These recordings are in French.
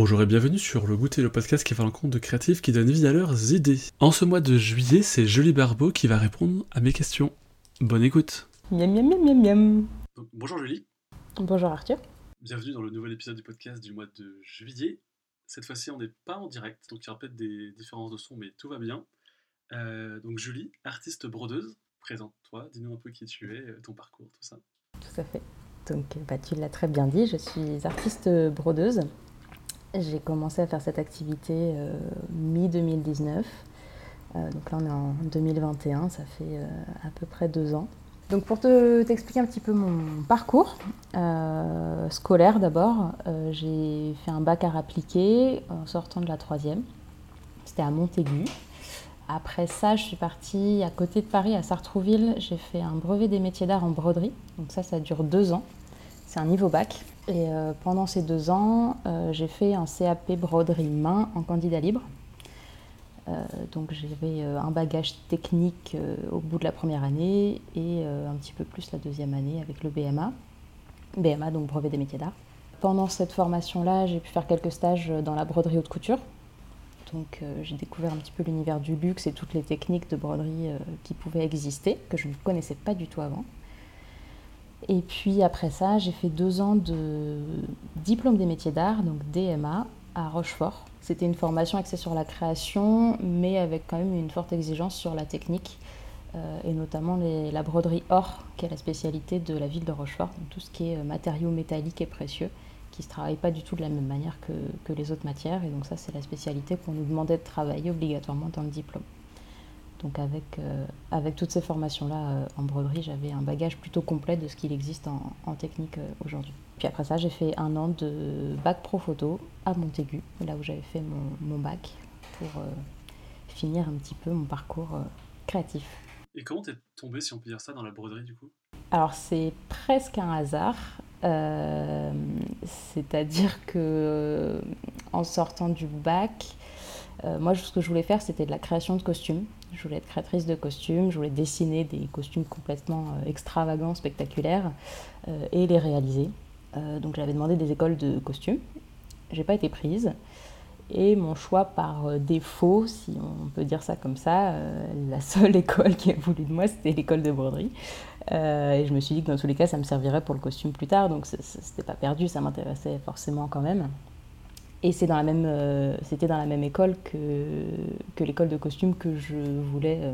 Bonjour et bienvenue sur Le Goûter, le podcast qui va à l'encontre de créatifs qui donnent vie à leurs idées. En ce mois de juillet, c'est Julie Barbeau qui va répondre à mes questions. Bonne écoute. Miam miam miam miam miam. Donc, bonjour Julie, Bonjour Arthur. bienvenue dans le nouvel épisode du podcast du mois de juillet. Cette fois-ci, on n'est pas en direct, donc il y aura peut-être des différences de son, mais tout va bien. Euh, donc Julie, artiste brodeuse, présente-toi, dis-nous un peu qui tu es, euh, ton parcours, tout ça. Tout à fait. Donc bah, tu l'as très bien dit, je suis artiste brodeuse. J'ai commencé à faire cette activité euh, mi-2019. Euh, donc là on est en 2021, ça fait euh, à peu près deux ans. Donc pour te- t'expliquer un petit peu mon parcours scolaire d'abord, j'ai fait un bac à appliqué en sortant de la troisième. C'était à Montaigu. Après ça, je suis partie à côté de Paris, à Sartrouville. J'ai fait un brevet des métiers d'art en broderie. Donc ça, ça dure deux ans. C'est un niveau bac. Et euh, pendant ces deux ans, euh, j'ai fait un CAP broderie main en candidat libre. Euh, donc j'avais un bagage technique au bout de la première année et un petit peu plus la deuxième année avec le BMA. BMA, donc brevet des métiers d'art. Pendant cette formation-là, j'ai pu faire quelques stages dans la broderie haute couture. Donc j'ai découvert un petit peu l'univers du luxe et toutes les techniques de broderie qui pouvaient exister, que je ne connaissais pas du tout avant. Et puis après ça, j'ai fait deux ans de diplôme des métiers d'art, donc DMA, à Rochefort. C'était une formation axée sur la création, mais avec quand même une forte exigence sur la technique, euh, et notamment la broderie or, qui est la spécialité de la ville de Rochefort, donc tout ce qui est euh, matériaux métalliques et précieux, qui ne se travaille pas du tout de la même manière que, que les autres matières, et donc ça c'est la spécialité qu'on nous demandait de travailler obligatoirement dans le diplôme. Donc avec, euh, avec toutes ces formations-là euh, en broderie, j'avais un bagage plutôt complet de ce qu'il existe en, en technique euh, aujourd'hui. Puis après ça, j'ai fait un an de bac pro photo à Montaigu, là où j'avais fait mon, mon bac, pour finir un petit peu mon parcours créatif. Et comment t'es tombée, si on peut dire ça, dans la broderie du coup? Alors c'est presque un hasard, c'est-à-dire que en sortant du bac, euh, moi ce que je voulais faire c'était de la création de costumes. Je voulais être créatrice de costumes, je voulais dessiner des costumes complètement euh, extravagants, spectaculaires euh, et les réaliser. Donc j'avais demandé des écoles de costumes, j'ai pas été prise. Et mon choix par défaut, si on peut dire ça comme ça, la seule école qui a voulu de moi, c'était l'école de broderie. Et je me suis dit que dans tous les cas, ça me servirait pour le costume plus tard, donc c'était pas perdu, ça m'intéressait forcément quand même. Et euh, c'était dans la même école que, l'école de costume que je voulais, euh,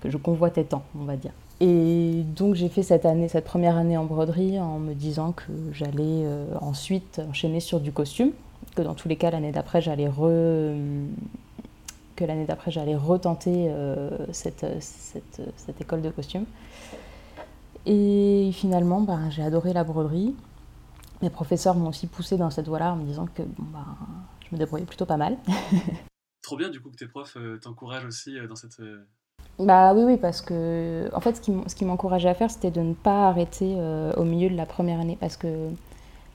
que je convoitais tant, on va dire. Et donc j'ai fait cette année, cette première année en broderie en me disant que j'allais euh, ensuite enchaîner sur du costume, que dans tous les cas l'année d'après j'allais que l'année d'après j'allais retenter cette école de costume. Et finalement, ben, j'ai adoré la broderie. Mes professeurs m'ont aussi poussé dans cette voie-là en me disant que bon, ben, je me débrouillais plutôt pas mal. Trop bien du coup que tes profs euh, t'encouragent aussi euh, dans cette... euh, Bah oui, oui, parce que en fait, ce qui, m'encourageait à faire, c'était de ne pas arrêter au milieu de la première année, parce que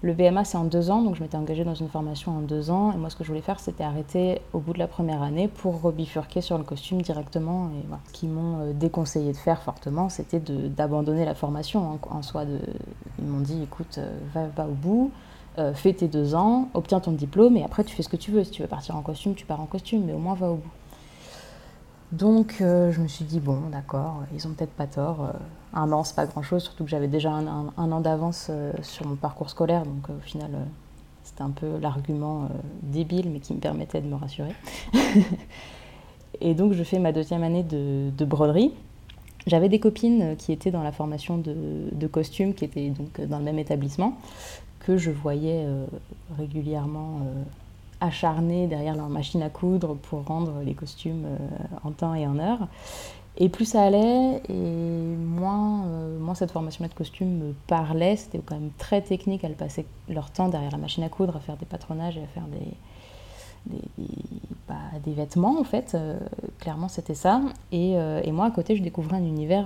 le BMA c'est en deux ans, donc je m'étais engagée dans une formation en deux ans, et moi ce que je voulais faire, c'était arrêter au bout de la première année pour rebifurquer sur le costume directement. Et voilà. Ce qu'ils m'ont euh, déconseillé de faire fortement, c'était d'abandonner la formation en, en soi. Ils m'ont dit, écoute, euh, va, va au bout. euh, fais tes deux ans, obtiens ton diplôme et après tu fais ce que tu veux. Si tu veux partir en costume, tu pars en costume, mais au moins va au bout. Donc euh, je me suis dit, bon, d'accord, ils ont peut-être pas tort. euh, un an, c'est pas grand-chose, surtout que j'avais déjà un, an d'avance euh, sur mon parcours scolaire. Donc au final, c'était un peu l'argument débile, mais qui me permettait de me rassurer. et donc je fais ma deuxième année de, de broderie. J'avais des copines qui étaient dans la formation de, de costume, qui étaient donc dans le même établissement, que je voyais régulièrement acharnées derrière leur machine à coudre pour rendre les costumes euh, en temps et en heure. Et plus ça allait, et moins, euh, moins cette formation-là de costume me parlait. C'était quand même très technique. Elles passaient leur temps derrière la machine à coudre à faire des patronages et à faire des, des, bah, vêtements, en fait. Euh, clairement, c'était ça. Et, et moi, à côté, je découvrais un univers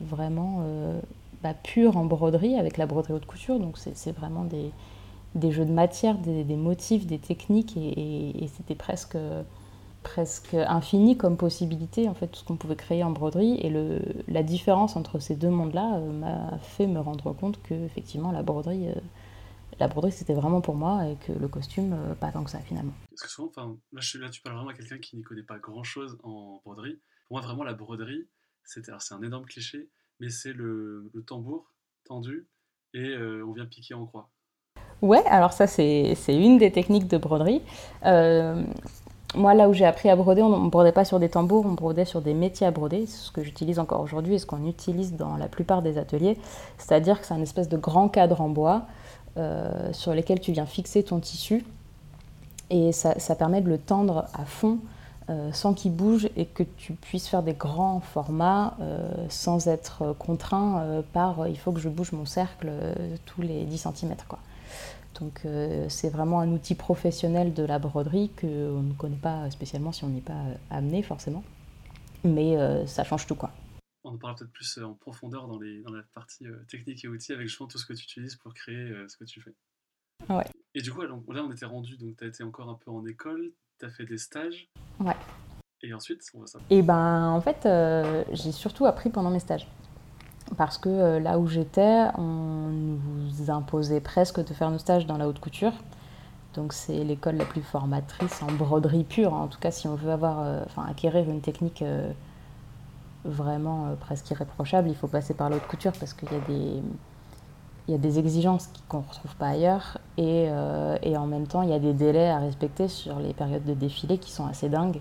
vraiment bah, pur en broderie, avec la broderie haute couture. Donc, c'est vraiment des, des jeux de matière, des, motifs, des techniques. Et, c'était presque presque infini comme possibilité, en fait, tout ce qu'on pouvait créer en broderie. Et le, la différence entre ces deux mondes-là euh, m'a fait me rendre compte que, effectivement, la broderie, euh, broderie c'était vraiment pour moi et que le costume, pas tant que ça finalement. Parce que souvent, là, tu parles vraiment à quelqu'un qui n'y connaît pas grand chose en broderie. Pour moi, vraiment, la broderie, c'est un énorme cliché, mais c'est le, tambour tendu et on vient piquer en croix. Ouais, alors ça c'est une des techniques de broderie. Euh, moi, là où j'ai appris à broder, on ne brodait pas sur des tambours, on brodait sur des métiers à broder, c'est ce que j'utilise encore aujourd'hui et ce qu'on utilise dans la plupart des ateliers. C'est-à-dire que c'est un espèce de grand cadre en bois euh, sur lequel tu viens fixer ton tissu et ça, permet de le tendre à fond euh, sans qu'il bouge et que tu puisses faire des grands formats sans être contraint par il faut que je bouge mon cercle tous les 10 cm. Quoi. Donc euh, c'est vraiment un outil professionnel de la broderie qu'on ne connaît pas spécialement si on n'est pas euh, amené forcément. Mais euh, ça change tout quoi. On en parlera peut-être plus en profondeur dans, les, dans la partie technique et outils avec justement tout ce que tu utilises pour créer ce que tu fais. Ouais. Et du coup, là on était rendu, donc tu as été encore un peu en école, tu as fait des stages. Ouais. Et ensuite, on va ça. Et ben en fait, j'ai surtout appris pendant mes stages parce que euh, là où j'étais, on nous imposait presque de faire nos stages dans la haute couture. Donc c'est l'école la plus formatrice en broderie pure. En tout cas, si on veut avoir, euh, acquérir une technique euh, vraiment presque irréprochable, il faut passer par la haute couture parce qu'il y a des, il y a des exigences qu'on ne retrouve pas ailleurs et, et, en même temps il y a des délais à respecter sur les périodes de défilé qui sont assez dingues.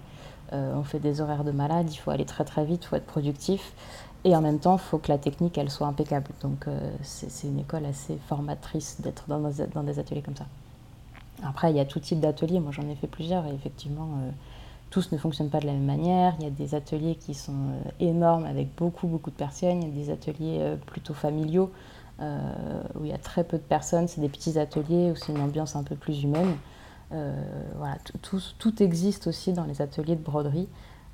on fait des horaires de malade, il faut aller très très vite, il faut être productif. Et en même temps, il faut que la technique, elle soit impeccable. Donc euh, c'est une école assez formatrice d'être dans, des ateliers comme ça. Après, il y a tout type d'ateliers. Moi, j'en ai fait plusieurs et effectivement, euh, tous ne fonctionnent pas de la même manière. Il y a des ateliers qui sont euh, énormes avec beaucoup, beaucoup de personnes. Il y a des ateliers plutôt familiaux où il y a très peu de personnes. C'est des petits ateliers où c'est une ambiance un peu plus humaine. voilà, tout, tout, existe aussi dans les ateliers de broderie,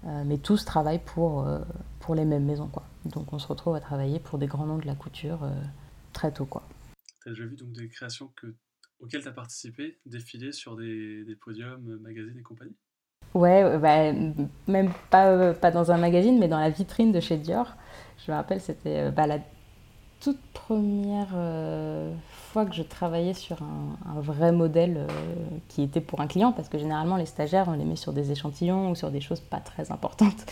mais tous travaillent pour, pour les mêmes maisons. Quoi. Donc on se retrouve à travailler pour des grands noms de la couture euh, très tôt. Quoi. Tu as déjà vu donc des créations que, auxquelles tu as participé, défiler sur des, des, podiums, magazines et compagnie? Ouais, bah, même pas, euh, pas dans un magazine, mais dans la vitrine de chez Dior. Je me rappelle, c'était euh, bah, la toute première fois que je travaillais sur un, vrai modèle qui était pour un client, parce que généralement les stagiaires, on les met sur des échantillons ou sur des choses pas très importantes.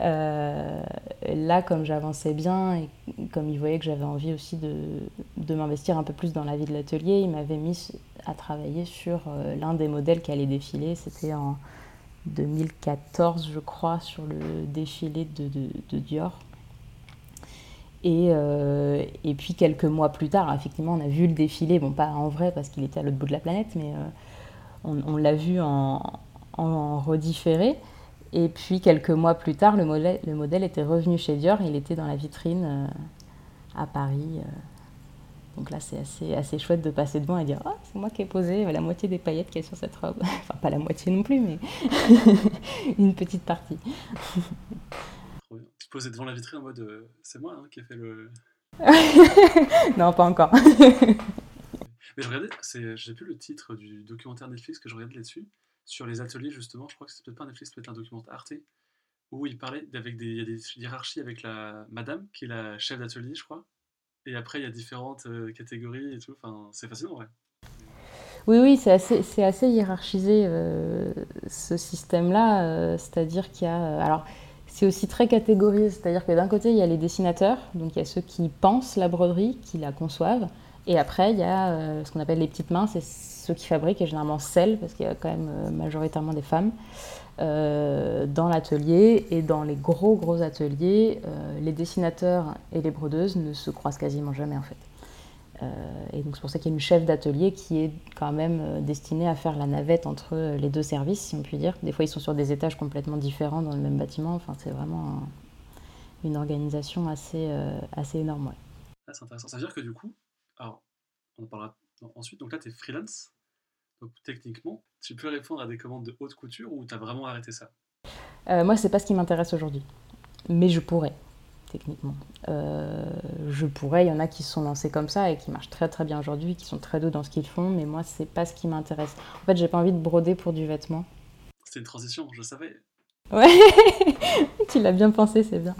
Euh, là, comme j'avançais bien et comme il voyait que j'avais envie aussi de, m'investir un peu plus dans la vie de l'atelier, il m'avait mis à travailler sur euh, l'un des modèles qui allait défiler. C'était en 2014, je crois, sur le défilé de, Dior. Et, euh, et, puis quelques mois plus tard, effectivement, on a vu le défilé, bon pas en vrai parce qu'il était à l'autre bout de la planète, mais on, on l'a vu en, redifféré. Et puis quelques mois plus tard, le modèle, le modèle était revenu chez Dior, il était dans la vitrine euh, à Paris. Euh. Donc là, c'est assez, assez chouette de passer devant et dire oh, c'est moi qui ai posé la moitié des paillettes qui est sur cette robe. enfin, pas la moitié non plus, mais une petite partie. Tu posais devant la vitrine en mode euh, c'est moi hein, qui ai fait le. non, pas encore. mais je regardais, j'ai plus le titre du documentaire Netflix que je regardais là-dessus sur les ateliers, justement, je crois que c'est peut-être pas un Netflix, peut-être un documentaire Arte, où il parlait avec des, il y a des hiérarchies avec la madame, qui est la chef d'atelier, je crois. Et après, il y a différentes euh, catégories et tout. Enfin, c'est fascinant, ouais. Oui, oui, c'est assez, c'est assez hiérarchisé euh, ce système-là. Euh, c'est-à-dire qu'il y a. alors, c'est aussi très catégorisé. C'est-à-dire que d'un côté, il y a les dessinateurs, donc il y a ceux qui pensent la broderie, qui la conçoivent. Et après, il y a ce qu'on appelle les petites mains, c'est ceux qui fabriquent, et généralement celles, parce qu'il y a quand même euh, majoritairement des femmes, euh, dans l'atelier. Et dans les gros, gros ateliers, euh, les dessinateurs et les brodeuses ne se croisent quasiment jamais, en fait. Et donc c'est pour ça qu'il y a une chef d'atelier qui est quand même destinée à faire la navette entre les deux services, si on peut dire. Des fois, ils sont sur des étages complètement différents dans le même bâtiment. Enfin, c'est vraiment une organisation assez, assez énorme. Ah, c'est intéressant. Ça veut dire que du coup, alors, on en parlera ensuite. Donc là, tu es freelance. Donc techniquement, tu peux répondre à des commandes de haute couture ou tu as vraiment arrêté ça? Euh, Moi, c'est pas ce qui m'intéresse aujourd'hui. Mais je pourrais, techniquement. Euh, je pourrais, il y en a qui se sont lancés comme ça et qui marchent très très bien aujourd'hui, qui sont très doux dans ce qu'ils font, mais moi, c'est pas ce qui m'intéresse. En fait, j'ai pas envie de broder pour du vêtement. C'était une transition, je savais. Ouais, tu l'as bien pensé, c'est bien.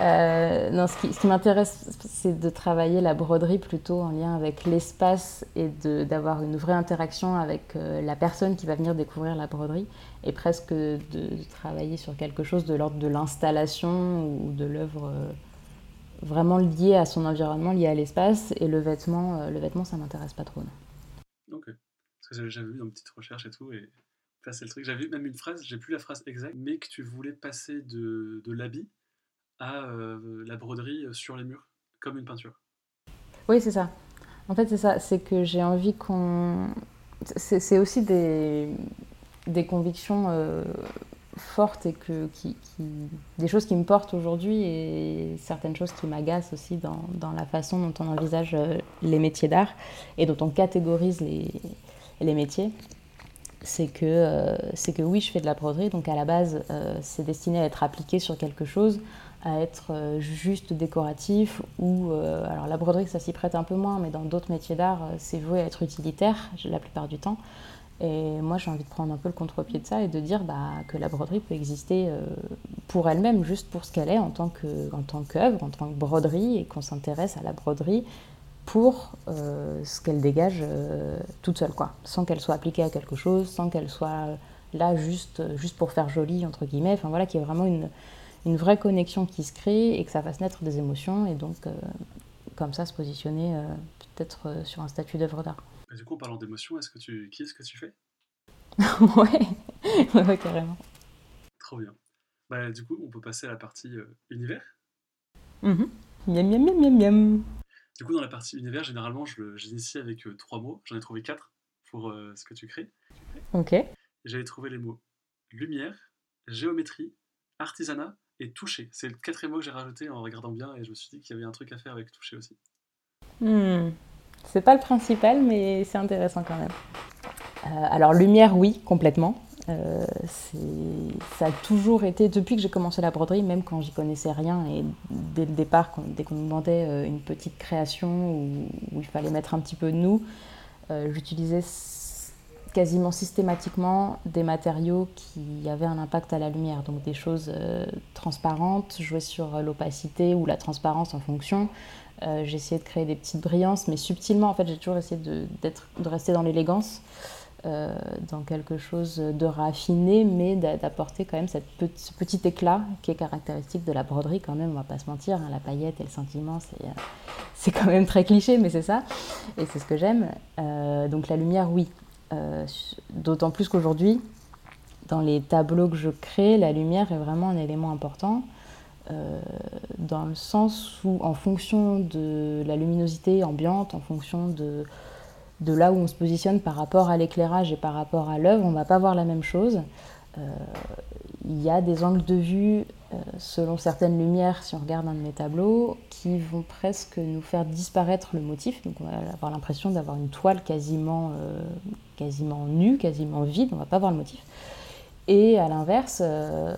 Euh, non, ce qui, m'intéresse, c'est de travailler la broderie plutôt en lien avec l'espace et d'avoir une vraie interaction avec euh, la personne qui va venir découvrir la broderie et presque de, travailler sur quelque chose de l'ordre de l'installation ou de l'œuvre euh, vraiment liée à son environnement, liée à l'espace. Et le vêtement, le vêtement ça m'intéresse pas trop. Non. Ok. Parce que j'avais vu dans une petite recherche et tout. Et ça, c'est le truc. J'avais même une phrase, j'ai plus la phrase exacte, mais que tu voulais passer de, de l'habit à euh, la broderie sur les murs, comme une peinture. Oui, c'est ça. En fait, c'est ça. C'est que j'ai envie qu'on. C'est aussi des, des convictions euh, fortes et que, qui, qui, des choses qui me portent aujourd'hui et certaines choses qui m'agacent aussi dans, dans, la façon dont on envisage euh, les métiers d'art et dont on catégorise les, les métiers. C'est que, euh, que oui, je fais de la broderie, donc à la base, euh, c'est destiné à être appliqué sur quelque chose, à être euh, juste décoratif ou euh, alors la broderie ça s'y prête un peu moins mais dans d'autres métiers d'art euh, c'est voué à être utilitaire la plupart du temps. Et moi j'ai envie de prendre un peu le contre-pied de ça et de dire bah, que la broderie peut exister pour elle-même juste pour ce qu'elle est en tant que en tant qu'œuvre en tant que broderie et qu'on s'intéresse à la broderie pour ce qu'elle dégage toute seule quoi. Sans qu'elle soit appliquée à quelque chose sans qu'elle soit là juste juste pour faire joli entre guillemets. Enfin voilà qui est vraiment une une vraie connexion qui se crée et que ça fasse naître des émotions et donc euh, comme ça se positionner euh, peut-être euh, sur un statut d'œuvre d'art. Et du coup, en parlant d'émotions, est-ce que tu... qui est-ce que tu fais? Ouais. ouais, carrément. Trop bien. Bah, du coup, on peut passer à la partie univers? Mm-hmm. Miam, miam, miam, miam, miam. Du coup, dans la partie univers, généralement, je j'initie avec trois mots. J'en ai trouvé quatre pour ce que tu crées. Ok. J'avais trouvé les mots lumière, géométrie, artisanat et toucher. C'est le quatrième mot que j'ai rajouté en regardant bien et je me suis dit qu'il y avait un truc à faire avec toucher aussi. Hmm. C'est pas le principal, mais c'est intéressant quand même. Euh, alors, lumière, oui, complètement. Euh, ça a toujours été, depuis que j'ai commencé la broderie, même quand j'y connaissais rien, et dès le départ, dès qu'on nous demandait euh, une petite création où, il fallait mettre un petit peu de nous, j'utilisais quasiment systématiquement des matériaux qui avaient un impact à la lumière, donc des choses euh, transparentes, jouer sur l'opacité ou la transparence en fonction. Euh, j'ai essayé de créer des petites brillances, mais subtilement, en fait, j'ai toujours essayé de, de rester dans l'élégance, euh, dans quelque chose de raffiné, mais d'apporter quand même cette ce petit éclat qui est caractéristique de la broderie, quand même, on va pas se mentir, hein, la paillette et le sentiment, c'est quand même très cliché, mais c'est ça, et c'est ce que j'aime. Euh, donc la lumière, oui, euh, D'autant plus qu'aujourd'hui, dans les tableaux que je crée, la lumière est vraiment un élément important. Euh, dans le sens où, en fonction de la luminosité ambiante, en fonction de, de là où on se positionne par rapport à l'éclairage et par rapport à l'œuvre, on ne va pas voir la même chose. Euh, il y a des angles de vue euh, selon certaines lumières, si on regarde un de mes tableaux, qui vont presque nous faire disparaître le motif. Donc on va avoir l'impression d'avoir une toile quasiment, euh, quasiment nue, quasiment vide, on ne va pas voir le motif. Et à l'inverse, euh,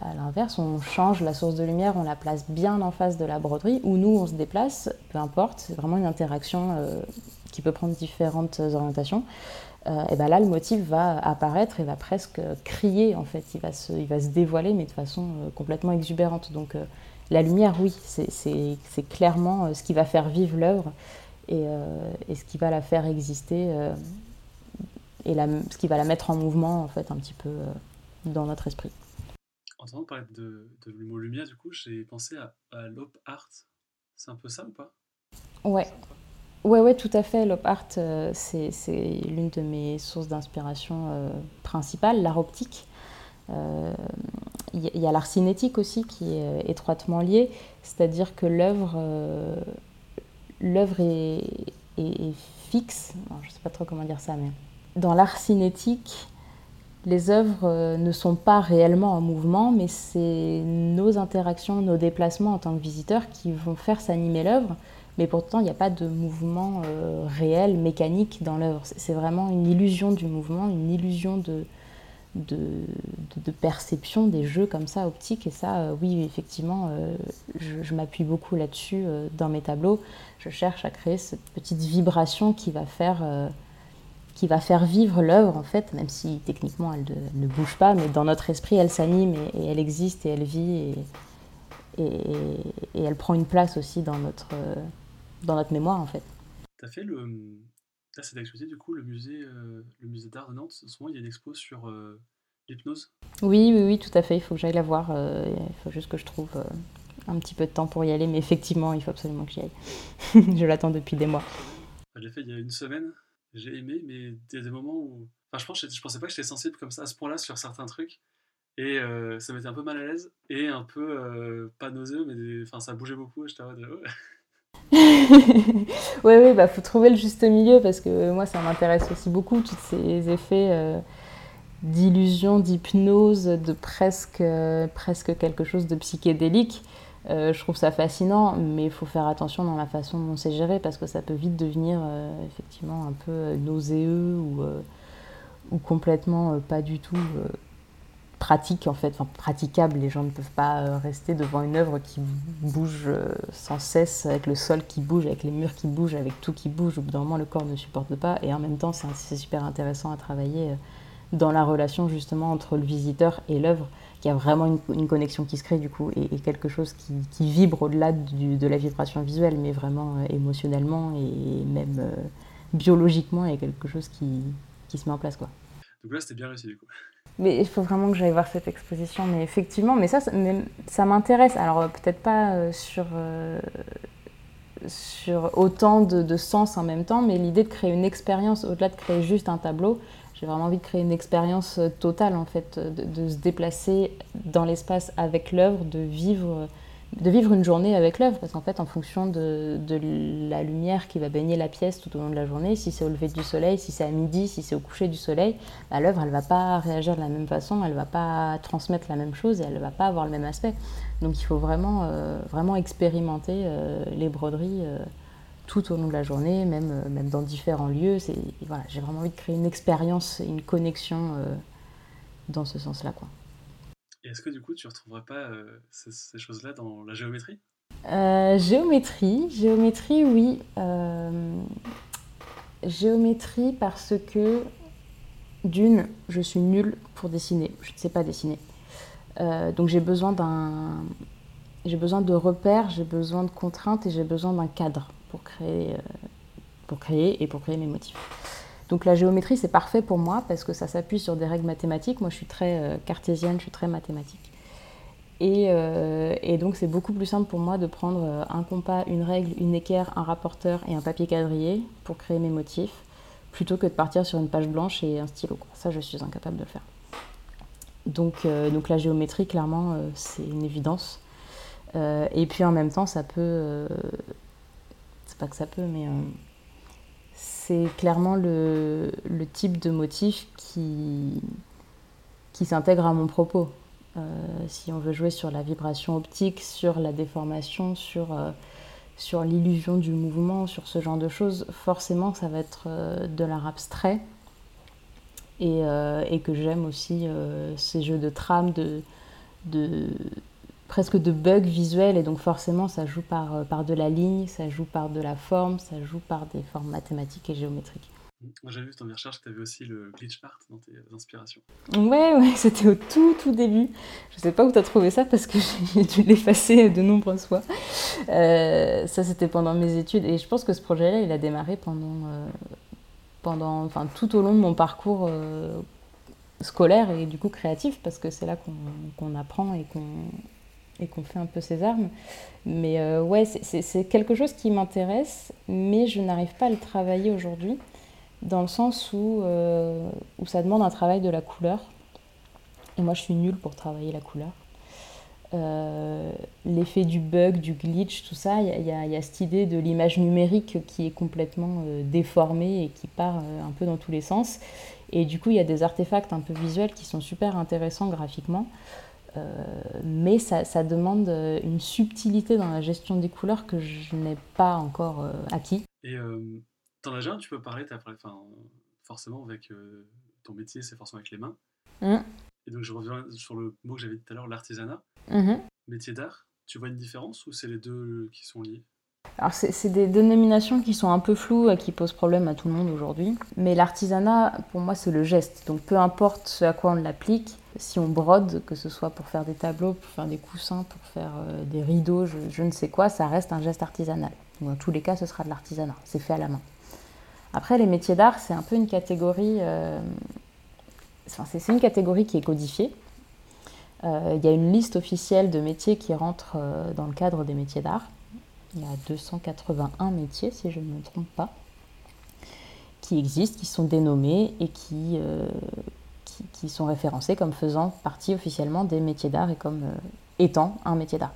à l'inverse, on change la source de lumière, on la place bien en face de la broderie, où nous on se déplace, peu importe, c'est vraiment une interaction euh, qui peut prendre différentes orientations. Euh, et ben là, le motif va apparaître et va presque crier en fait, il va se, il va se dévoiler, mais de façon complètement exubérante. Donc la lumière, oui, c'est clairement ce qui va faire vivre l'œuvre et, et, ce qui va la faire exister et la, ce qui va la mettre en mouvement en fait un petit peu dans notre esprit. En entendant parler de, de le mot lumière, du coup, j'ai pensé à, à l'op art. C'est un peu ça ou pas? Ouais. Ouais, ouais, tout à fait. L'op art, euh, c'est l'une de mes sources d'inspiration euh, principales, l'art optique. Il euh, y, y, a l'art cinétique aussi qui est étroitement lié, c'est-à-dire que l'œuvre l'œuvre est, est, est, fixe. Alors, je ne sais pas trop comment dire ça, mais dans l'art cinétique, les œuvres ne sont pas réellement en mouvement, mais c'est nos interactions, nos déplacements en tant que visiteurs qui vont faire s'animer l'œuvre mais pourtant il n'y a pas de mouvement euh, réel, mécanique dans l'œuvre. C'est vraiment une illusion du mouvement, une illusion de, perception des jeux comme ça, optiques. Et ça, euh, oui, effectivement, euh, je, m'appuie beaucoup là-dessus euh, dans mes tableaux. Je cherche à créer cette petite vibration qui va faire, euh, qui va faire vivre l'œuvre, en fait, même si techniquement elle, de, elle, ne bouge pas, mais dans notre esprit, elle s'anime et, et, elle existe et elle vit. Et, et, elle prend une place aussi dans notre, dans notre mémoire en fait. Tu as fait le. Là, c'est d'actualité du coup, le musée, le musée d'art de Nantes. En ce moment, il y a une expo sur l'hypnose. Oui, oui, oui, tout à fait. Il faut que j'aille la voir. il faut juste que je trouve un petit peu de temps pour y aller, mais effectivement, il faut absolument que j'y aille. je l'attends depuis des mois. Je l'ai fait il y a une semaine? J'ai aimé, mais il y a des moments où. Enfin, je, pense, je pensais pas que j'étais sensible comme ça à ce point-là sur certains trucs. Et euh, ça m'était un peu mal à l'aise et un peu euh, pas nauséeux, mais enfin, ça bougeait beaucoup. J'étais en mode. oui, oui, bah faut trouver le juste milieu parce que moi ça m'intéresse aussi beaucoup, tous ces effets euh, d'illusion, d'hypnose, de presque, presque quelque chose de psychédélique. Euh, je trouve ça fascinant, mais il faut faire attention dans la façon dont c'est géré parce que ça peut vite devenir euh, effectivement un peu euh, nauséeux ou, complètement pas du tout pratique en fait, enfin praticable. Les gens ne peuvent pas rester devant une œuvre qui bouge sans cesse, avec le sol qui bouge, avec les murs qui bougent, avec tout qui bouge. Au bout d'un moment, le corps ne supporte pas. Et en même temps, c'est super intéressant à travailler dans la relation justement entre le visiteur et l'œuvre qu'il y a vraiment une, connexion qui se crée du coup et, quelque chose qui, vibre au-delà de la vibration visuelle, mais vraiment euh, émotionnellement et même euh, biologiquement, il y a quelque chose qui, qui, se met en place. Quoi. Donc là, c'était bien réussi du coup. Mais il faut vraiment que j'aille voir cette exposition, mais effectivement, mais ça, ça, m'intéresse. Alors euh, peut-être pas sur, sur autant de, de, sens en même temps, mais l'idée de créer une expérience au-delà de créer juste un tableau, j'ai vraiment envie de créer une expérience euh, totale, en fait, euh, de, se déplacer dans l'espace avec l'œuvre, de vivre, de vivre une journée avec l'œuvre. Parce qu'en fait, en fonction de, la lumière qui va baigner la pièce tout au long de la journée, si c'est au lever du soleil, si c'est à midi, si c'est au coucher du soleil, bah, l'œuvre, elle va pas réagir de la même façon, elle va pas transmettre la même chose et elle va pas avoir le même aspect. Donc il faut vraiment, euh, vraiment expérimenter les broderies tout au long de la journée, même, euh, même dans différents lieux. Voilà, J'ai vraiment envie de créer une expérience, une connexion euh, dans ce sens-là. Quoi. Et est-ce que du coup tu ne retrouverais pas euh, ces, choses-là dans la géométrie? Géométrie, géométrie, oui. géométrie parce que d'une, je suis nulle pour dessiner, je ne sais pas dessiner. donc j'ai besoin d'un, j'ai besoin de repères, j'ai besoin de contraintes et j'ai besoin d'un cadre pour créer, euh, pour créer et pour créer mes motifs. Donc la géométrie, c'est parfait pour moi parce que ça s'appuie sur des règles mathématiques. Moi, je suis très euh, cartésienne, je suis très mathématique. Et, euh, et donc, c'est beaucoup plus simple pour moi de prendre un compas, une règle, une équerre, un rapporteur et un papier quadrillé pour créer mes motifs, plutôt que de partir sur une page blanche et un stylo. Ça, je suis incapable de le faire. Donc, donc la géométrie, clairement, c'est une évidence. et puis en même temps, ça peut, pas que ça peut, mais euh, c'est clairement le, le, type de motif qui, qui s'intègre à mon propos. Euh, si on veut jouer sur la vibration optique, sur la déformation, sur, euh, sur l'illusion du mouvement, sur ce genre de choses, forcément ça va être de l'art abstrait. Et, et que j'aime aussi ces jeux de trame, de, de, presque de bugs visuels et donc forcément ça joue par, euh, par de la ligne, ça joue par de la forme, ça joue par des formes mathématiques et géométriques. Moi j'ai vu dans mes recherches que tu avais aussi le glitch art dans tes inspirations. Ouais, ouais, c'était au tout tout début. Je sais pas où tu as trouvé ça parce que j'ai dû l'effacer de nombreuses fois. Euh, ça c'était pendant mes études et je pense que ce projet-là il a démarré pendant, euh, pendant, enfin, tout au long de mon parcours scolaire et du coup créatif parce que c'est là qu'on apprend et qu'on et qu'on fait un peu ses armes. Mais euh, ouais, c'est quelque chose qui m'intéresse, mais je n'arrive pas à le travailler aujourd'hui, dans le sens où, euh, où ça demande un travail de la couleur. Et moi, je suis nulle pour travailler la couleur. Euh, l'effet du bug, du glitch, tout ça, il y, y, a cette idée de l'image numérique qui est complètement déformée et qui part un peu dans tous les sens. Et du coup, il y a des artefacts un peu visuels qui sont super intéressants graphiquement. Euh, mais ça, ça, demande euh, une subtilité dans la gestion des couleurs que je n'ai pas encore euh, acquis. Et dans la tu peux parler, as forcément avec ton métier, c'est forcément avec les mains. Mmh. Et donc je reviens sur le mot que j'avais dit tout à l'heure, l'artisanat. Mmh. Métier d'art, tu vois une différence ou c'est les deux qui sont liés? Alors c'est des dénominations qui sont un peu floues et qui posent problème à tout le monde aujourd'hui. Mais l'artisanat, pour moi, c'est le geste. Donc peu importe ce à quoi on l'applique, si on brode, que ce soit pour faire des tableaux, pour faire des coussins, pour faire des rideaux, je, ne sais quoi, ça reste un geste artisanal. dans tous les cas, ce sera de l'artisanat, c'est fait à la main. Après, les métiers d'art, c'est un peu une catégorie. c'est une catégorie qui est codifiée. Il y a une liste officielle de métiers qui rentrent dans le cadre des métiers d'art. Il y a 281 métiers, si je ne me trompe pas, qui existent, qui sont dénommés et euh, qui, sont référencés comme faisant partie officiellement des métiers d'art et comme euh, étant un métier d'art.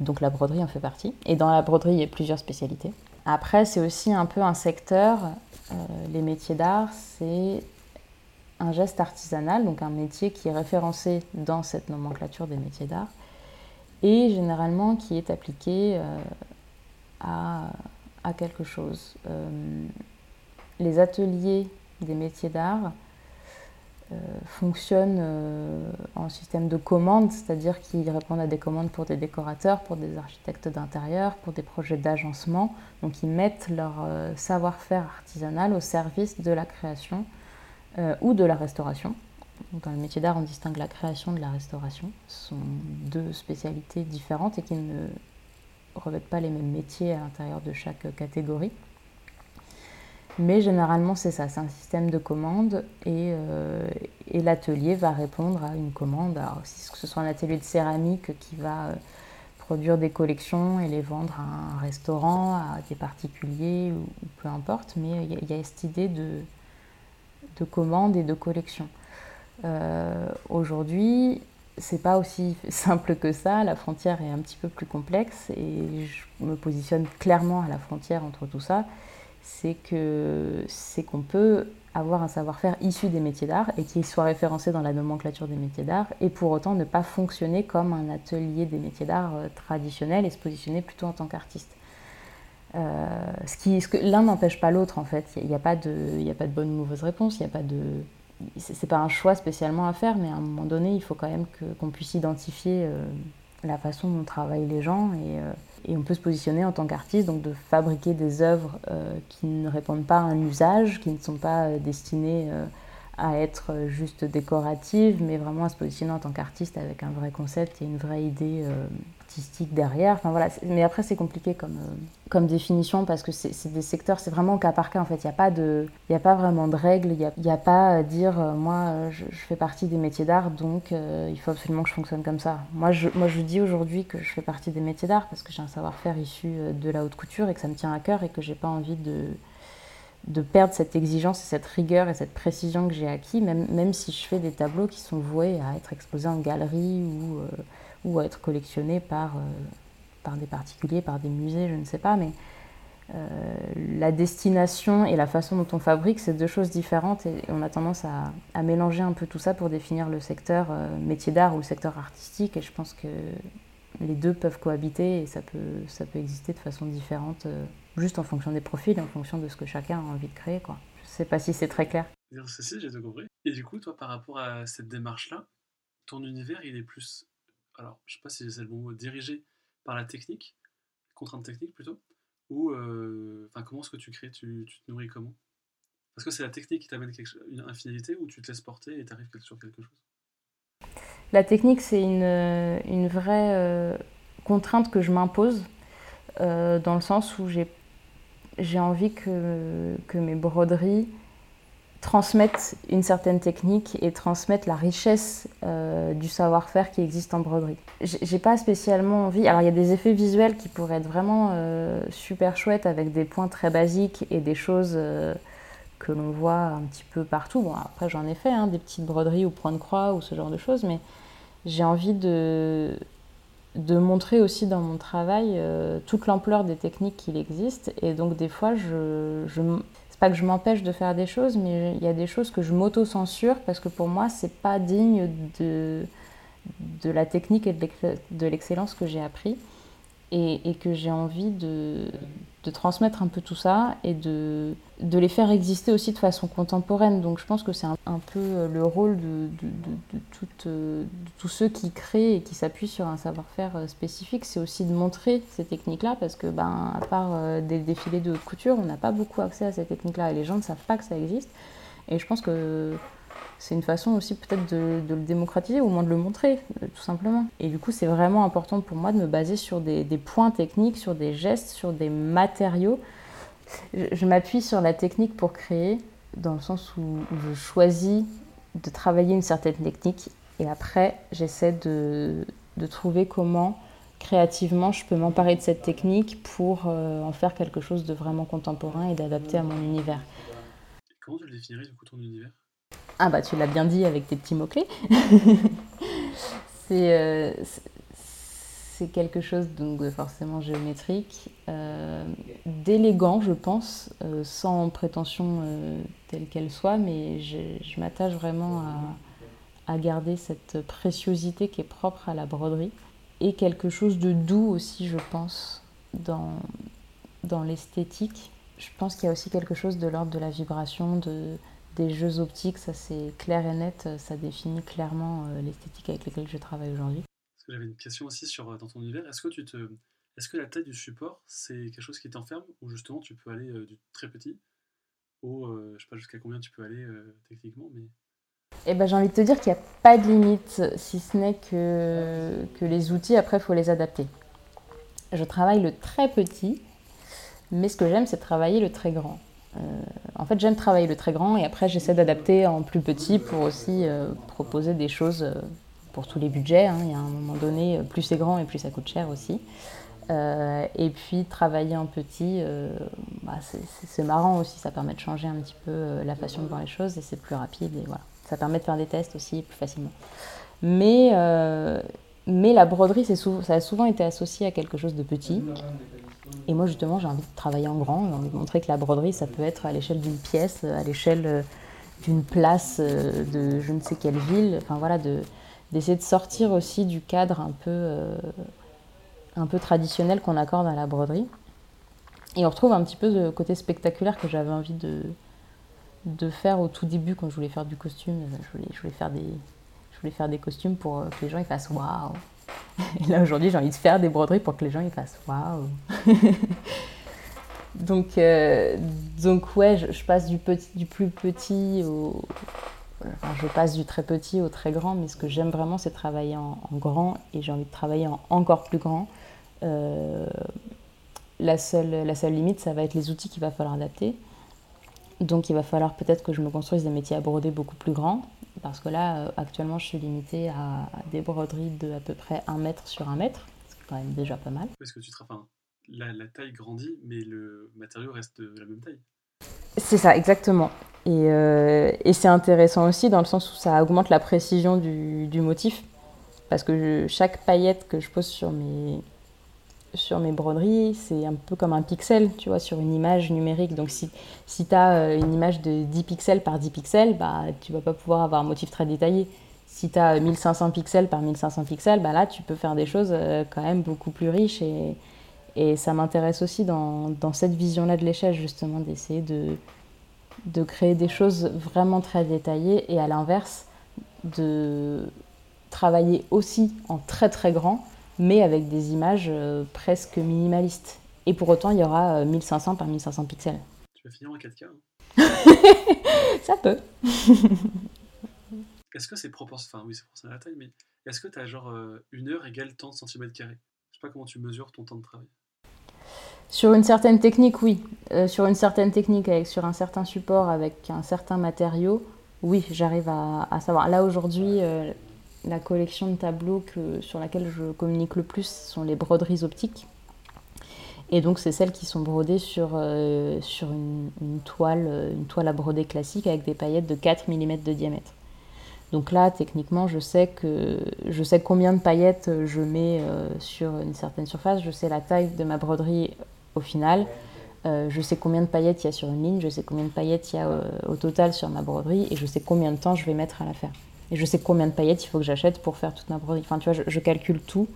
Donc la broderie en fait partie. Et dans la broderie, il y a plusieurs spécialités. Après, c'est aussi un peu un secteur. Euh, les métiers d'art, c'est un geste artisanal, donc un métier qui est référencé dans cette nomenclature des métiers d'art et généralement qui est appliqué à, quelque chose. Euh, les ateliers des métiers d'art euh, fonctionnent euh, en système de commandes, c'est-à-dire qu'ils répondent à des commandes pour des décorateurs, pour des architectes d'intérieur, pour des projets d'agencement. Donc ils mettent leur savoir-faire artisanal au service de la création ou de la restauration. dans le métier d'art, on distingue la création de la restauration. Ce sont deux spécialités différentes et qui ne revêtent pas les mêmes métiers à l'intérieur de chaque catégorie. Mais généralement, c'est ça, c'est un système de commande et, euh, et l'atelier va répondre à une commande. Alors, si ce soit un atelier de céramique qui va euh, produire des collections et les vendre à un restaurant, à des particuliers ou, peu importe, mais il y, a cette idée de, de commande et de collection. Euh, aujourd'hui, c'est pas aussi simple que ça. La frontière est un petit peu plus complexe et je me positionne clairement à la frontière entre tout ça. C'est que c'est qu'on peut avoir un savoir-faire issu des métiers d'art et qu'il soit référencé dans la nomenclature des métiers d'art et pour autant ne pas fonctionner comme un atelier des métiers d'art euh, traditionnel et se positionner plutôt en tant qu'artiste. Euh, ce qui, ce que l'un n'empêche pas l'autre en fait. Il n'y a, pas de, a pas de bonne ou mauvaise réponse. Il n'y a pas de c'est pas un choix spécialement à faire, mais à un moment donné, il faut quand même qu'on puisse identifier euh, la façon dont travaillent les gens et, on peut se positionner en tant qu'artiste, donc de fabriquer des œuvres euh, qui ne répondent pas à un usage, qui ne sont pas destinées à être juste décoratives, mais vraiment à se positionner en tant qu'artiste avec un vrai concept et une vraie idée artistique derrière. Mais après, c'est compliqué comme, euh, définition parce que c'est des secteurs, c'est vraiment cas par cas en fait. Il n'y a, pas a pas vraiment de règles, il n'y a, pas à dire euh, moi je, fais partie des métiers d'art donc euh, il faut absolument que je fonctionne comme ça. Moi je, moi, je dis aujourd'hui que je fais partie des métiers d'art parce que j'ai un savoir-faire issu de la haute couture et que ça me tient à cœur et que j'ai pas envie de de perdre cette exigence et cette rigueur et cette précision que j'ai acquis, même, même si je fais des tableaux qui sont voués à être exposés en galerie ou, ou à être collectionné par, euh, par des particuliers, par des musées, je ne sais pas, mais euh, la destination et la façon dont on fabrique, c'est deux choses différentes et on a tendance à, à, mélanger un peu tout ça pour définir le secteur euh, métier d'art ou le secteur artistique et je pense que les deux peuvent cohabiter et ça peut, ça peut exister de façon différente, juste en fonction des profils, en fonction de ce que chacun a envie de créer. Quoi. Je ne sais pas si c'est très clair. J'ai tout compris. Et du coup, toi, par rapport à cette démarche-là, ton univers, il est plus alors je sais pas si c'est le bon mot, dirigé par la technique, contrainte technique plutôt, ou euh, enfin comment est-ce que tu crées, tu, te nourris comment? Parce que c'est la technique qui t'amène une, infinité ou tu te laisses porter et tu arrives sur quelque chose? La technique, c'est une, euh, une, vraie euh, contrainte que je m'impose, dans le sens où j'ai envie que, que mes broderies transmettre une certaine technique et transmettre la richesse euh, du savoir-faire qui existe en broderie. J'ai pas spécialement envie. Alors il y a des effets visuels qui pourraient être vraiment euh, super chouettes avec des points très basiques et des choses euh, que l'on voit un petit peu partout. Bon après j'en ai fait hein, des petites broderies ou points de croix ou ce genre de choses, mais j'ai envie de de montrer aussi dans mon travail toute l'ampleur des techniques qu'il existe et donc des fois je, je pas que je m'empêche de faire des choses, mais il y a des choses que je m'auto-censure parce que pour moi, c'est pas digne de, la technique et de l'excellence que j'ai appris et, que j'ai envie de, de, transmettre un peu tout ça et de, de, les faire exister aussi de façon contemporaine. Donc je pense que c'est un, un, peu euh, le rôle de, euh, de, tous ceux qui créent et qui s'appuient sur un savoir-faire euh, spécifique, c'est aussi de montrer ces techniques-là parce que, ben, à part des défilés de couture, on n'a pas beaucoup accès à ces techniques-là et les gens ne savent pas que ça existe. Et je pense que c'est une façon aussi peut-être de, le démocratiser ou au moins de le montrer, euh, tout simplement. Et du coup, c'est vraiment important pour moi de me baser sur des, points techniques, sur des gestes, sur des matériaux. Je, m'appuie sur la technique pour créer, dans le sens où, je choisis de travailler une certaine technique et après, j'essaie de, trouver comment créativement je peux m'emparer de cette technique pour euh, en faire quelque chose de vraiment contemporain et d'adapter à mon univers. Comment tu le définirais du coup ton univers? Ah bah tu l'as bien dit avec tes petits mots-clés. Euh, c'est quelque chose donc, de forcément géométrique, euh, d'élégant je pense, euh, sans prétention telle qu'elle soit, mais je, je m'attache vraiment à, à, garder cette préciosité qui est propre à la broderie et quelque chose de doux aussi je pense dans, dans l'esthétique. Je pense qu'il y a aussi quelque chose de l'ordre de la vibration, de, des jeux optiques, ça c'est clair et net, ça définit clairement euh, l'esthétique avec laquelle je travaille aujourd'hui. J'avais une question aussi sur euh, dans ton univers. Est-ce que tu te, est-ce que la taille du support c'est quelque chose qui t'enferme ou justement tu peux aller euh, du très petit au, je sais pas jusqu'à combien tu peux aller techniquement, mais eh ben, j'ai envie de te dire qu'il n'y a pas de limite, si ce n'est que, que les outils, après, il faut les adapter. Je travaille le très petit, mais ce que j'aime, c'est travailler le très grand. Euh, en fait, j'aime travailler le très grand et après, j'essaie d'adapter en plus petit pour aussi euh, proposer des choses euh, pour tous les budgets. Hein. Il y a un moment donné, plus c'est grand et plus ça coûte cher aussi. et puis travailler en petit, bah, c'est marrant aussi, ça permet de changer un petit peu la façon de voir les choses et c'est plus rapide et voilà. Ça permet de faire des tests aussi plus facilement. Mais, mais la broderie, ça a souvent été associé à quelque chose de petit. Et moi, justement, j'ai envie de travailler en grand, j'ai envie de montrer que la broderie, ça peut être à l'échelle d'une pièce, à l'échelle euh, d'une place euh, de je ne sais quelle ville. Enfin voilà, d'essayer de, sortir aussi du cadre un peu, euh, un peu traditionnel qu'on accorde à la broderie. Et on retrouve un petit peu ce côté spectaculaire que j'avais envie de, de faire au tout début quand je voulais faire du costume. Je voulais, je voulais, faire, des, je voulais faire des costumes pour que les gens ils fassent waouh Et là, aujourd'hui, j'ai envie de faire des broderies pour que les gens ils fassent waouh. donc, euh, donc, ouais, je, passe du, petit, du plus petit au. Enfin, je passe du très petit au très grand, mais ce que j'aime vraiment, c'est travailler en, grand et j'ai envie de travailler en encore plus grand. Euh, la, seule, la seule limite, ça va être les outils qu'il va falloir adapter. Donc, il va falloir peut-être que je me construise des métiers à broder beaucoup plus grands. Parce que là, euh, actuellement, je suis limitée à des broderies de à peu près 1 mètre sur 1 mètre, c'est quand même déjà pas mal. Parce que tu te enfin, la, la, taille grandit, mais le matériau reste de la même taille. C'est ça, exactement. Et, euh, et c'est intéressant aussi dans le sens où ça augmente la précision du, du motif. Parce que chaque paillette que je pose sur mes, sur mes broderies, c'est un peu comme un pixel, tu vois, sur une image numérique. Donc si, si tu as euh, une image de 10 pixels par 10 pixels, bah, tu vas pas pouvoir avoir un motif très détaillé. Si tu as 1500 pixels par 1500 pixels, bah, là, tu peux faire des choses euh, quand même beaucoup plus riches. Et, ça m'intéresse aussi dans, dans cette vision-là de l'échelle, justement, d'essayer de, de créer des choses vraiment très détaillées et à l'inverse, de travailler aussi en très très grand mais avec des images euh, presque minimalistes. Et pour autant, il y aura 1500 euh, par 1500 pixels. Tu vas finir en 4K hein Ça peut. est-ce que c'est proportionnel Enfin, oui, c'est proportionnel à la taille, mais est-ce que tu as genre euh, une heure égale tant de centimètres carrés? Je sais pas comment tu mesures ton temps de travail. Sur une certaine technique, oui. sur une certaine technique, avec, sur un certain support, avec un certain matériau, oui, j'arrive à, savoir. Là, aujourd'hui, la collection de tableaux sur laquelle je communique le plus sont les broderies optiques. Et donc, c'est celles qui sont brodées sur, euh, sur une, toile, une toile à broder classique avec des paillettes de 4 mm de diamètre. Donc là, techniquement, je sais, que, je sais combien de paillettes je mets euh, sur une certaine surface, je sais la taille de ma broderie au final, euh, je sais combien de paillettes il y a sur une ligne, je sais combien de paillettes il y a au total sur ma broderie et je sais combien de temps je vais mettre à la faire. Et je sais combien de paillettes il faut que j'achète pour faire toute ma broderie. Enfin, tu vois, je, calcule tout.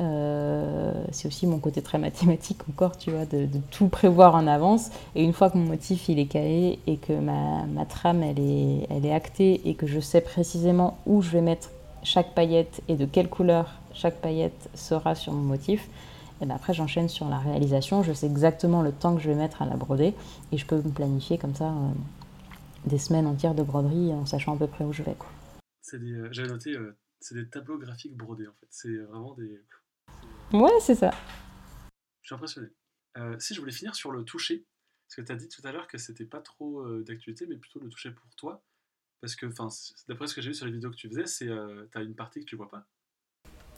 Euh, c'est aussi mon côté très mathématique encore, tu vois, de, tout prévoir en avance. Et une fois que mon motif il est calé et que ma, ma, trame elle est, elle est actée et que je sais précisément où je vais mettre chaque paillette et de quelle couleur chaque paillette sera sur mon motif, et ben après j'enchaîne sur la réalisation. Je sais exactement le temps que je vais mettre à la broder et je peux me planifier comme ça. Euh, des semaines entières de broderie en sachant à peu près où je vais. Quoi. J'avais noté, c'est des tableaux graphiques brodés en fait. C'est vraiment des. Ouais, c'est ça. Je suis impressionné. si je voulais finir sur le toucher, parce que tu as dit tout à l'heure que c'était pas trop d'actualité, mais plutôt le toucher pour toi. Parce que, d'après ce que j'ai vu sur les vidéos que tu faisais, c'est tu as une partie que tu vois pas.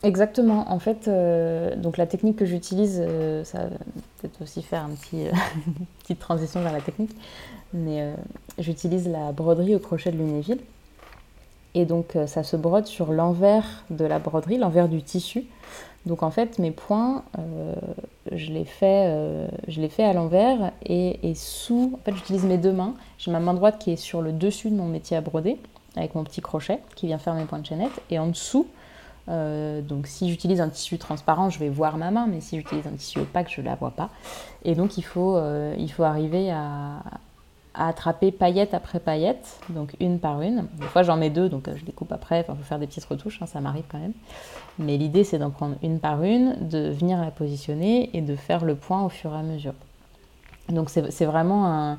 Exactement. En fait, euh, donc la technique que j'utilise, euh, ça va peut-être aussi faire un petit, une petite transition vers la technique, mais euh, j'utilise la broderie au crochet de Lunéville. Et donc ça se brode sur l'envers de la broderie, l'envers du tissu. Donc en fait, mes points, je les fais, je les fais à l'envers et, sous. En fait, j'utilise mes deux mains. J'ai ma main droite qui est sur le dessus de mon métier à broder avec mon petit crochet qui vient faire mes points de chaînette, et en dessous euh, donc si j'utilise un tissu transparent, je vais voir ma main, mais si j'utilise un tissu opaque, je ne la vois pas. Et donc euh, il faut arriver à, attraper paillette après paillette, donc une par une. Des fois j'en mets deux, donc euh, je découpe après, enfin, il faut faire des petites retouches, hein, ça m'arrive quand même. Mais l'idée c'est d'en prendre une par une, de venir la positionner et de faire le point au fur et à mesure. Donc c'est vraiment un,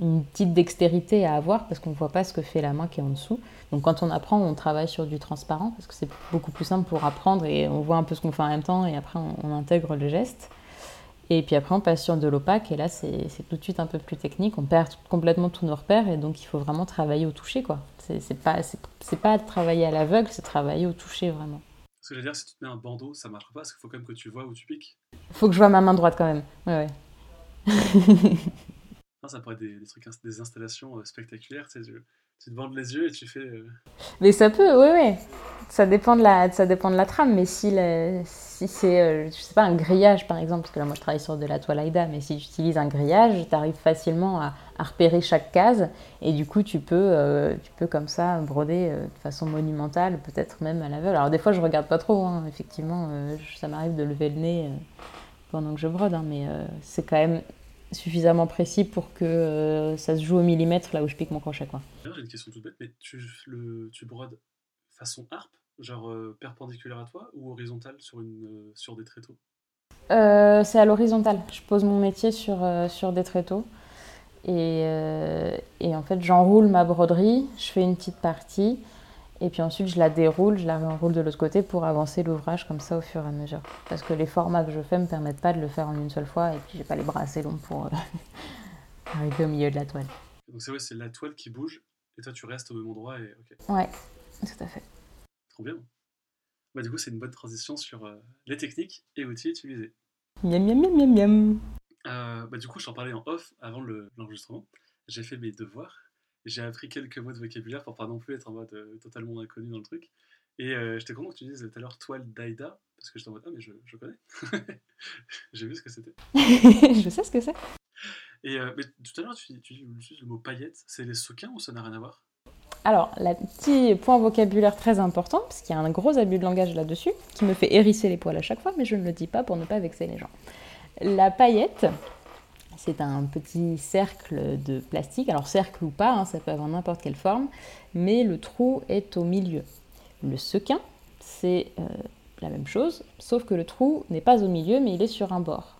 une petite dextérité à avoir parce qu'on ne voit pas ce que fait la main qui est en dessous. Donc quand on apprend, on travaille sur du transparent parce que c'est beaucoup plus simple pour apprendre et on voit un peu ce qu'on fait en même temps et après on, intègre le geste. Et puis après on passe sur de l'opaque et là c'est tout de suite un peu plus technique, on perd complètement tous nos repères et donc il faut vraiment travailler au toucher quoi. C'est pas, pas travailler à l'aveugle, c'est travailler au toucher vraiment. Ce que je veux dire, si tu te mets un bandeau, ça marche pas parce qu'il faut quand même que tu vois où tu piques. Il faut que je vois ma main droite quand même. Ouais, ouais. ça pourrait être des, trucs, des installations euh, spectaculaires. Tu, sais, tu, te bandes les yeux et tu fais. Euh, mais ça peut, oui, oui. Ça dépend de la, ça dépend de la trame. Mais si, si c'est, euh, je sais pas, un grillage par exemple, parce que là moi je travaille sur de la toile Aïda, mais si tu utilises un grillage, tu arrives facilement à, repérer chaque case et du coup tu peux, tu peux comme ça broder de façon monumentale, peut-être même à l'aveugle. Alors des fois je regarde pas trop, hein. effectivement, ça m'arrive de lever le nez pendant que je brode, hein, mais c'est quand même suffisamment précis pour que euh, ça se joue au millimètre là où je pique mon crochet. Quoi. J'ai une question toute bête, mais tu, le, tu brodes façon harpe, genre euh, perpendiculaire à toi ou horizontale sur, une, euh, sur des tréteaux? C'est à l'horizontale. Je pose mon métier sur, sur des tréteaux. Et, et en fait, j'enroule ma broderie, je fais une petite partie. Et puis ensuite, je la déroule, je la réenroule de l'autre côté pour avancer l'ouvrage comme ça au fur et à mesure. Parce que les formats que je fais ne me permettent pas de le faire en une seule fois et puis j'ai pas les bras assez longs pour euh, arriver au milieu de la toile. Donc c'est vrai, c'est la toile qui bouge et toi tu restes au même endroit et ok. Ouais, tout à fait. Trop bien. Bah du coup, c'est une bonne transition sur euh, les techniques et outils utilisés. Miam miam miam miam miam. Euh, bah du coup, je t'en parlais en off avant l'enregistrement. j'ai fait mes devoirs j'ai appris quelques mots de vocabulaire pour pas non plus être en mode euh, totalement inconnu dans le truc. Et euh, j'étais content que tu dises tout à l'heure toile d'Aïda, parce que j'étais en mode ah, mais je, je connais. j'ai vu ce que c'était. je sais ce que c'est. Et euh, mais tout à l'heure, tu, tu utilises le mot paillette. C'est les sequins ou ça n'a rien à voir? Alors, le petit point vocabulaire très important, parce qu'il y a un gros abus de langage là-dessus, qui me fait hérisser les poils à chaque fois, mais je ne le dis pas pour ne pas vexer les gens. La paillette, c'est un petit cercle de plastique, alors cercle ou pas, hein, ça peut avoir n'importe quelle forme, mais le trou est au milieu. Le sequin, c'est euh, la même chose, sauf que le trou n'est pas au milieu, mais il est sur un bord.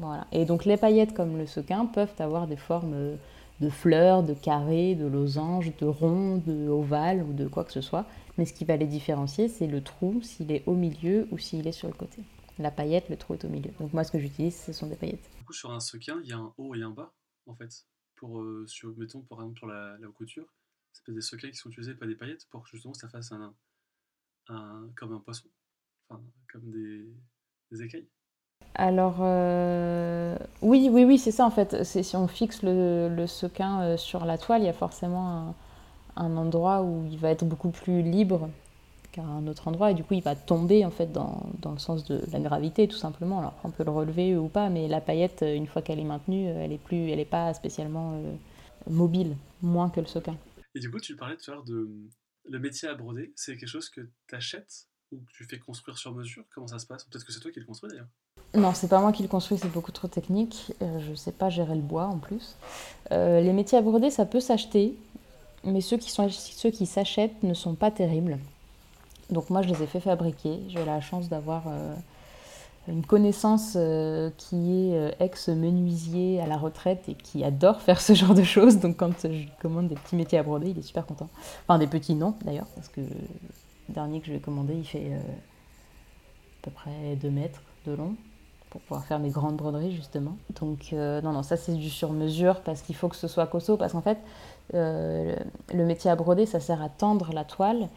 Voilà. Et donc les paillettes comme le sequin peuvent avoir des formes de fleurs, de carrés, de losanges, de ronds, de ovales ou de quoi que ce soit. Mais ce qui va les différencier, c'est le trou, s'il est au milieu ou s'il est sur le côté. La paillette, le trou est au milieu. Donc moi, ce que j'utilise, ce sont des paillettes sur un sequin, il y a un haut et un bas, en fait. Pour, euh, sur, mettons, par exemple, pour la, la couture, c'est des sequins qui sont utilisés, pas des paillettes, pour que justement ça fasse un, un comme un poisson, comme des, écailles. Alors, euh, oui, oui, oui, c'est ça en fait. Si on fixe le, sequin euh, sur la toile, il y a forcément un, endroit où il va être beaucoup plus libre qu'à un autre endroit et du coup il va tomber en fait dans, dans, le sens de la gravité tout simplement. Alors on peut le relever ou pas, mais la paillette une fois qu'elle est maintenue, elle est plus, elle est pas spécialement euh, mobile, moins que le sequin. Et du coup tu parlais tout à l'heure de le métier à broder, c'est quelque chose que tu achètes ou que tu fais construire sur mesure? Comment ça se passe? Peut-être que c'est toi qui le construis d'ailleurs. Non, c'est pas moi qui le construis, c'est beaucoup trop technique. Euh, je sais pas gérer le bois en plus. Euh, les métiers à broder, ça peut s'acheter, mais ceux qui, sont, ceux qui s'achètent ne sont pas terribles. Donc moi, je les ai fait fabriquer. J'ai la chance d'avoir euh, une connaissance qui est ex-menuisier à la retraite et qui adore faire ce genre de choses. Donc quand je commande des petits métiers à broder, il est super content. Enfin des petits non d'ailleurs, parce que le dernier que je lui ai commandé, il fait à peu près 2 mètres de long pour pouvoir faire mes grandes broderies justement. Donc euh, non, non, ça c'est du sur-mesure parce qu'il faut que ce soit costaud parce qu'en fait, euh, le métier à broder, ça sert à tendre la toile.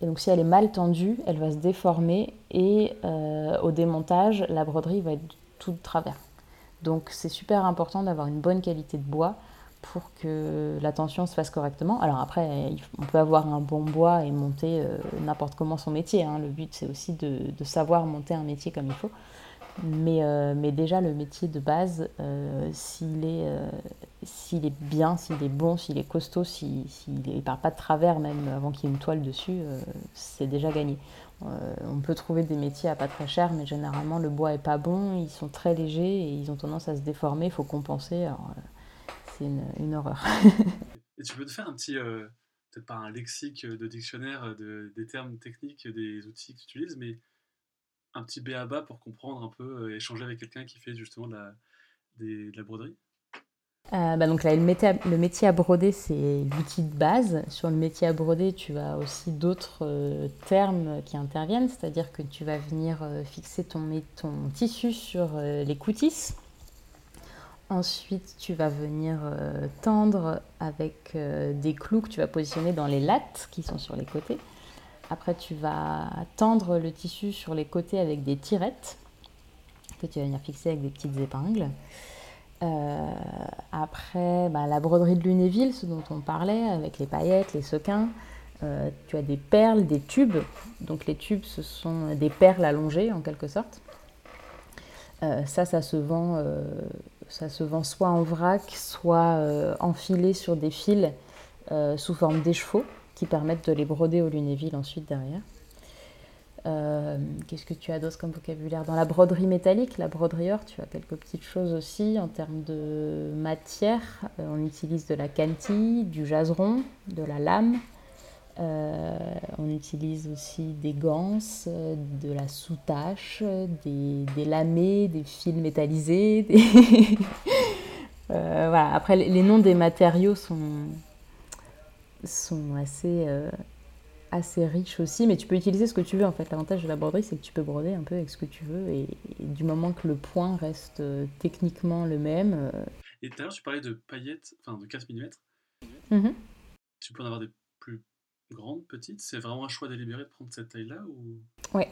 Et donc si elle est mal tendue, elle va se déformer et euh, au démontage, la broderie va être tout de travers. Donc c'est super important d'avoir une bonne qualité de bois pour que la tension se fasse correctement. Alors après, on peut avoir un bon bois et monter n'importe comment son métier. Hein. Le but, c'est aussi de, savoir monter un métier comme il faut. Mais, euh, mais déjà, le métier de base, euh, s'il est, euh, est bien, s'il est bon, s'il est costaud, s'il ne part pas de travers, même avant qu'il y ait une toile dessus, c'est déjà gagné. on peut trouver des métiers à pas très cher, mais généralement, le bois est pas bon, ils sont très légers et ils ont tendance à se déformer, il faut compenser. c'est une, horreur. et tu peux te faire un petit, peut-être pas un lexique de dictionnaire de, des termes techniques des outils que tu utilises, mais un petit B à bas pour comprendre un peu, euh, échanger avec quelqu'un qui fait justement de la, de la broderie euh, bah donc là, le métier, à, le métier à broder, c'est l'outil de base. Sur le métier à broder, tu as aussi d'autres euh, termes qui interviennent, c'est-à-dire que tu vas venir fixer ton, ton tissu sur les coutisses. Ensuite, tu vas venir tendre avec des clous que tu vas positionner dans les lattes qui sont sur les côtés. Après, tu vas tendre le tissu sur les côtés avec des tirettes que tu vas venir fixer avec des petites épingles. Euh, après, bah, la broderie de Lunéville, ce dont on parlait, avec les paillettes, les sequins. Euh, tu as des perles, des tubes. Donc les tubes, ce sont des perles allongées en quelque sorte. Euh, ça, ça se, vend, ça se vend soit en vrac, soit enfilé sur des fils sous forme d'écheveau qui permettent de les broder au lunéville ensuite derrière. Euh, qu'est-ce que tu d'autre comme vocabulaire Dans la broderie métallique, la broderie or, tu as quelques petites choses aussi en termes de matière. Euh, on utilise de la cantille, du jaseron, de la lame. Euh, on utilise aussi des ganses, de la soutache, des, des lamés, des fils métallisés. voilà. Après, les noms des matériaux sont, sont assez, euh, assez riches aussi, mais tu peux utiliser ce que tu veux en fait. L'avantage de la broderie, c'est que tu peux broder un peu avec ce que tu veux, et, du moment que le point reste euh, techniquement le même. Euh, et tout à l'heure, tu parlais de paillettes, enfin de 4 mm. Mm-hmm. Tu peux en avoir des plus grandes, petites? C'est vraiment un choix délibéré de prendre cette taille-là ou... Ouais.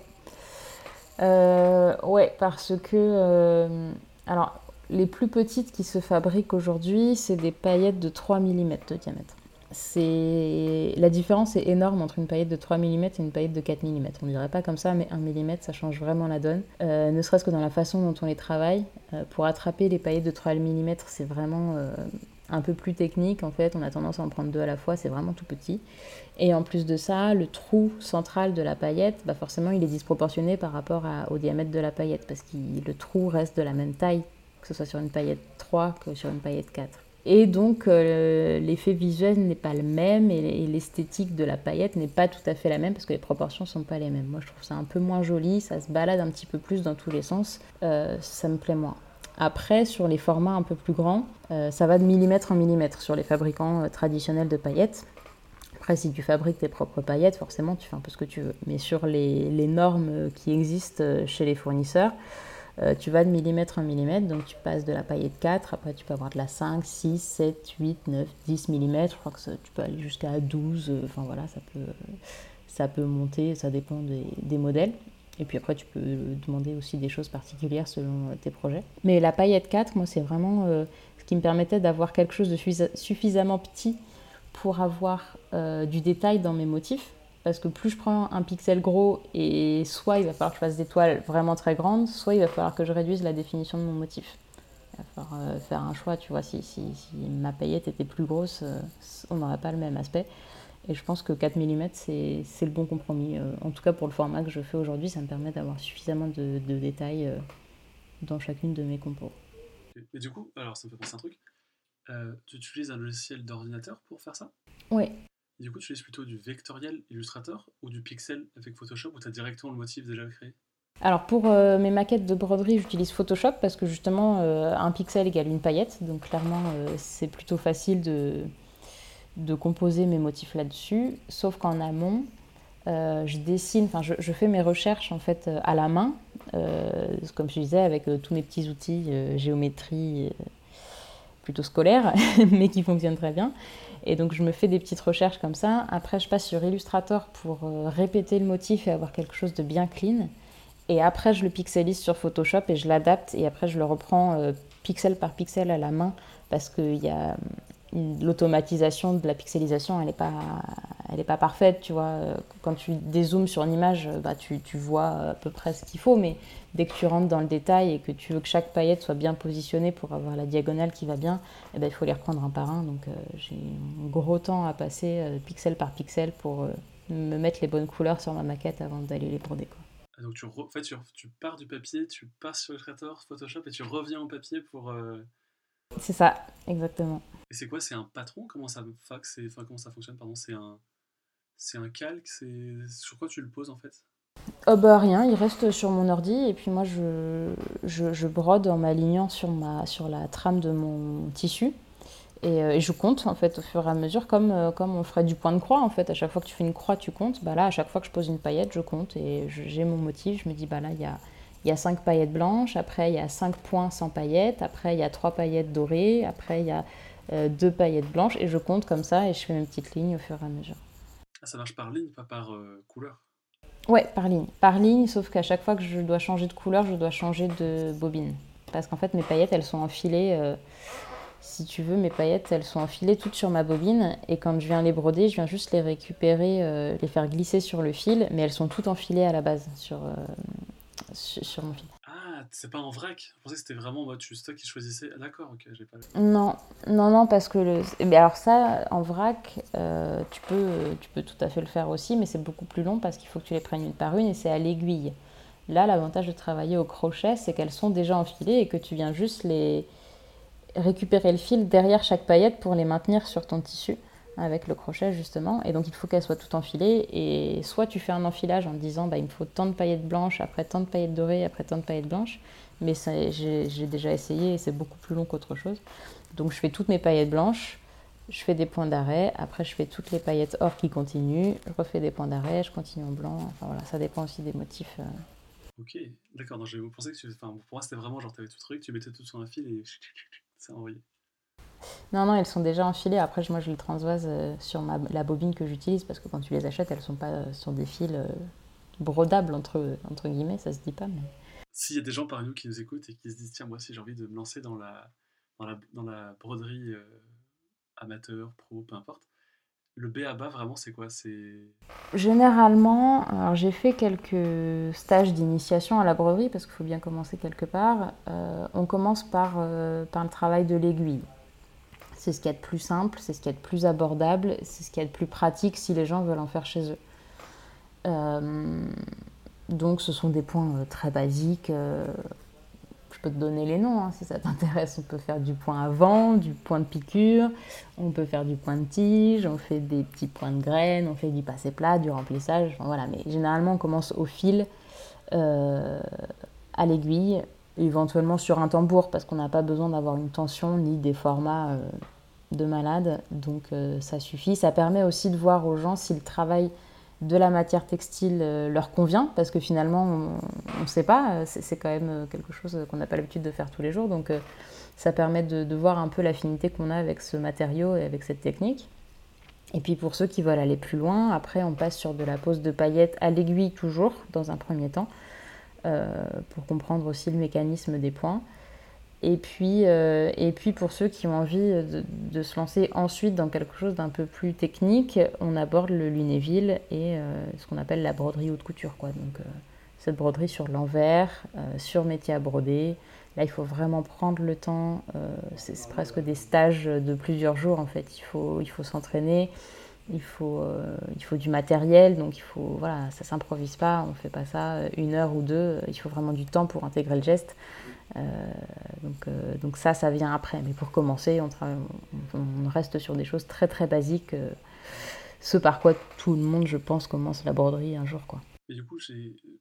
ouais, parce que. alors, les plus petites qui se fabriquent aujourd'hui, c'est des paillettes de 3 mm de diamètre la différence est énorme entre une paillette de 3 mm et une paillette de 4 mm. On ne dirait pas comme ça, mais 1 mm, ça change vraiment la donne. Euh, ne serait-ce que dans la façon dont on les travaille. Euh, pour attraper les paillettes de 3 mm, c'est vraiment euh, un peu plus technique. En fait, on a tendance à en prendre deux à la fois, c'est vraiment tout petit. Et en plus de ça, le trou central de la paillette, bah forcément, il est disproportionné par rapport au diamètre de la paillette, parce que le trou reste de la même taille, que ce soit sur une paillette 3 que sur une paillette 4. Et donc euh, l'effet visuel n'est pas le même et l'esthétique de la paillette n'est pas tout à fait la même parce que les proportions sont pas les mêmes. Moi je trouve ça un peu moins joli, ça se balade un petit peu plus dans tous les sens, euh, ça me plaît moins. Après sur les formats un peu plus grands, euh, ça va de millimètre en millimètre sur les fabricants traditionnels de paillettes. Après, si tu fabriques tes propres paillettes, forcément, tu fais un peu ce que tu veux. Mais sur les normes qui existent chez les fournisseurs, euh, tu vas de millimètre en millimètre, donc tu passes de la paillette 4, après tu peux avoir de la 5, 6, 7, 8, 9, 10 mm, je crois que tu peux aller jusqu'à 12, euh, enfin voilà, ça peut, ça peut monter, ça dépend des, modèles. Et puis après, tu peux demander aussi des choses particulières selon euh, tes projets. Mais la paillette 4, moi, c'est vraiment ce qui me permettait d'avoir quelque chose de suffisamment petit pour avoir du détail dans mes motifs parce que plus je prends un pixel gros et soit il va falloir que je fasse des toiles vraiment très grandes, soit il va falloir que je réduise la définition de mon motif. Il va falloir euh, faire un choix, tu vois, si, si, ma paillette était plus grosse, euh, on n'aurait pas le même aspect. Et je pense que 4 mm, c'est le bon compromis. Euh, en tout cas, pour le format que je fais aujourd'hui, ça me permet d'avoir suffisamment de, de détails dans chacune de mes compos. Et du coup, alors ça me fait penser un truc. tu utilises un logiciel d'ordinateur pour faire ça? Oui, du coup, tu utilises plutôt du vectoriel Illustrator ou du pixel avec Photoshop où tu as directement le motif déjà créé? Alors pour euh, mes maquettes de broderie, j'utilise Photoshop parce que justement euh, un pixel égale une paillette, donc clairement euh, c'est plutôt facile de, de composer mes motifs là-dessus. Sauf qu'en amont, je dessine, enfin je, fais mes recherches en fait à la main, comme je disais avec tous mes petits outils géométrie plutôt scolaire, mais qui fonctionnent très bien. Et donc je me fais des petites recherches comme ça. Après je passe sur Illustrator pour répéter le motif et avoir quelque chose de bien clean. Et après, je le pixelise sur Photoshop et je l'adapte. Et après, je le reprends euh, pixel par pixel à la main parce que y a l'automatisation de la pixelisation, elle n'est pas, elle est pas parfaite. Tu vois, quand tu dézoomes sur une image, bah, tu, tu, vois à peu près ce qu'il faut. Mais dès que tu rentres dans le détail et que tu veux que chaque paillette soit bien positionnée pour avoir la diagonale qui va bien, eh ben, il faut les reprendre un par un. Donc, euh, j'ai un gros temps à passer euh, pixel par pixel pour me mettre les bonnes couleurs sur ma maquette avant d'aller les broder. Quoi. Ah, donc tu, en fait, tu, pars du papier, tu pars sur Illustrator, Photoshop et tu reviens au papier pour... Euh, c'est ça, exactement. Et c'est quoi C'est un patron? Comment ça, enfin, comment ça fonctionne pardon? C'est un, c'est un calque? Sur quoi tu le poses en fait? Oh bah rien, il reste sur mon ordi et puis moi je, je, brode en m'alignant sur, ma, sur la trame de mon tissu. Euh, et, je compte en fait au fur et à mesure, comme, euh, comme on ferait du point de croix en fait. À chaque fois que tu fais une croix, tu comptes. Bah là, à chaque fois que je pose une paillette, je compte et j'ai mon motif. Je me dis, bah là, il y a, il y a 5 paillettes blanches, après il y a 5 points sans paillettes, après il y a 3 paillettes dorées, après il y a euh, 2 paillettes blanches et je compte comme ça et je fais mes petites lignes au fur et à mesure. Ah, ça marche par ligne, pas par euh, couleur? Ouais, par ligne. Par ligne, sauf qu'à chaque fois que je dois changer de couleur, je dois changer de bobine. Parce qu'en fait, mes paillettes, elles sont enfilées si tu veux, mes paillettes, elles sont enfilées toutes sur ma bobine. Et quand je viens les broder, je viens juste les récupérer, euh, les faire glisser sur le fil. Mais elles sont toutes enfilées à la base sur, euh, sur, mon fil. C'est pas en vrac Je pensais que c'était vraiment moi, tu, toi qui choisissais. Ah, d'accord, ok, j'ai pas. Non, non, non, parce que le. Mais alors, ça, en vrac, euh, tu, peux, tu peux tout à fait le faire aussi, mais c'est beaucoup plus long parce qu'il faut que tu les prennes une par une et c'est à l'aiguille. Là, l'avantage de travailler au crochet, c'est qu'elles sont déjà enfilées et que tu viens juste les récupérer le fil derrière chaque paillette pour les maintenir sur ton tissu avec le crochet justement. Et donc il faut qu'elle soit tout enfilée. Et soit tu fais un enfilage en disant bah, il me faut tant de paillettes blanches, après tant de paillettes dorées, après tant de paillettes blanches. Mais j'ai déjà essayé et c'est beaucoup plus long qu'autre chose. Donc je fais toutes mes paillettes blanches, je fais des points d'arrêt, après je fais toutes les paillettes or qui continuent, je refais des points d'arrêt, je continue en blanc. Enfin voilà, ça dépend aussi des motifs. Euh. Ok, d'accord. Je pensais que tu... enfin, pour moi c'était vraiment genre tu tout truc, tu mettais tout sur un fil et envoyé Non, non, elles sont déjà enfilées. Après, moi, je les transvase euh, sur ma, la bobine que j'utilise parce que quand tu les achètes, elles sont pas euh, sur des fils euh, brodables, entre, entre guillemets, ça se dit pas. Mais... S'il y a des gens parmi nous qui nous écoutent et qui se disent, tiens, moi aussi, j'ai envie de me lancer dans la, dans la, dans la broderie amateur, pro, peu importe, le B à bas, vraiment, c'est quoi? C'est Généralement, alors j'ai fait quelques stages d'initiation à la broderie parce qu'il faut bien commencer quelque part. Euh, on commence par, euh, par le travail de l'aiguille. C'est ce qui est de plus simple, c'est ce qui est de plus abordable, c'est ce qui est de plus pratique si les gens veulent en faire chez eux. Euh, donc ce sont des points très basiques peux te donner les noms hein, si ça t'intéresse. On peut faire du point à vent, du point de piqûre, on peut faire du point de tige, on fait des petits points de graines, on fait du passé plat, du remplissage. voilà, mais généralement on commence au fil, euh, à l'aiguille, éventuellement sur un tambour parce qu'on n'a pas besoin d'avoir une tension ni des formats euh, de malade. Donc euh, ça suffit. Ça permet aussi de voir aux gens s'ils travaillent de la matière textile euh, leur convient, parce que finalement, on ne sait pas, euh, c'est quand même quelque chose qu'on n'a pas l'habitude de faire tous les jours, donc ça permet de, voir un peu l'affinité qu'on a avec ce matériau et avec cette technique. Et puis pour ceux qui veulent aller plus loin, après on passe sur de la pose de paillettes à l'aiguille toujours, dans un premier temps, pour comprendre aussi le mécanisme des points. Et puis, euh, et puis pour ceux qui ont envie de, se lancer ensuite dans quelque chose d'un peu plus technique, on aborde le lunéville et euh, ce qu'on appelle la broderie haute couture. Quoi. Donc, euh, cette broderie sur l'envers, sur métier à broder. Là, il faut vraiment prendre le temps. c'est presque des stages de plusieurs jours en fait. Il faut, il faut s'entraîner. Il faut, il faut du matériel, donc il faut, voilà, ça s'improvise pas, on fait pas ça une heure ou deux, il faut vraiment du temps pour intégrer le geste. Euh, donc, euh, donc ça, ça vient après. Mais pour commencer, on, on, reste sur des choses très très basiques. Euh, ce par quoi tout le monde, je pense, commence la broderie un jour. Quoi. Et du coup,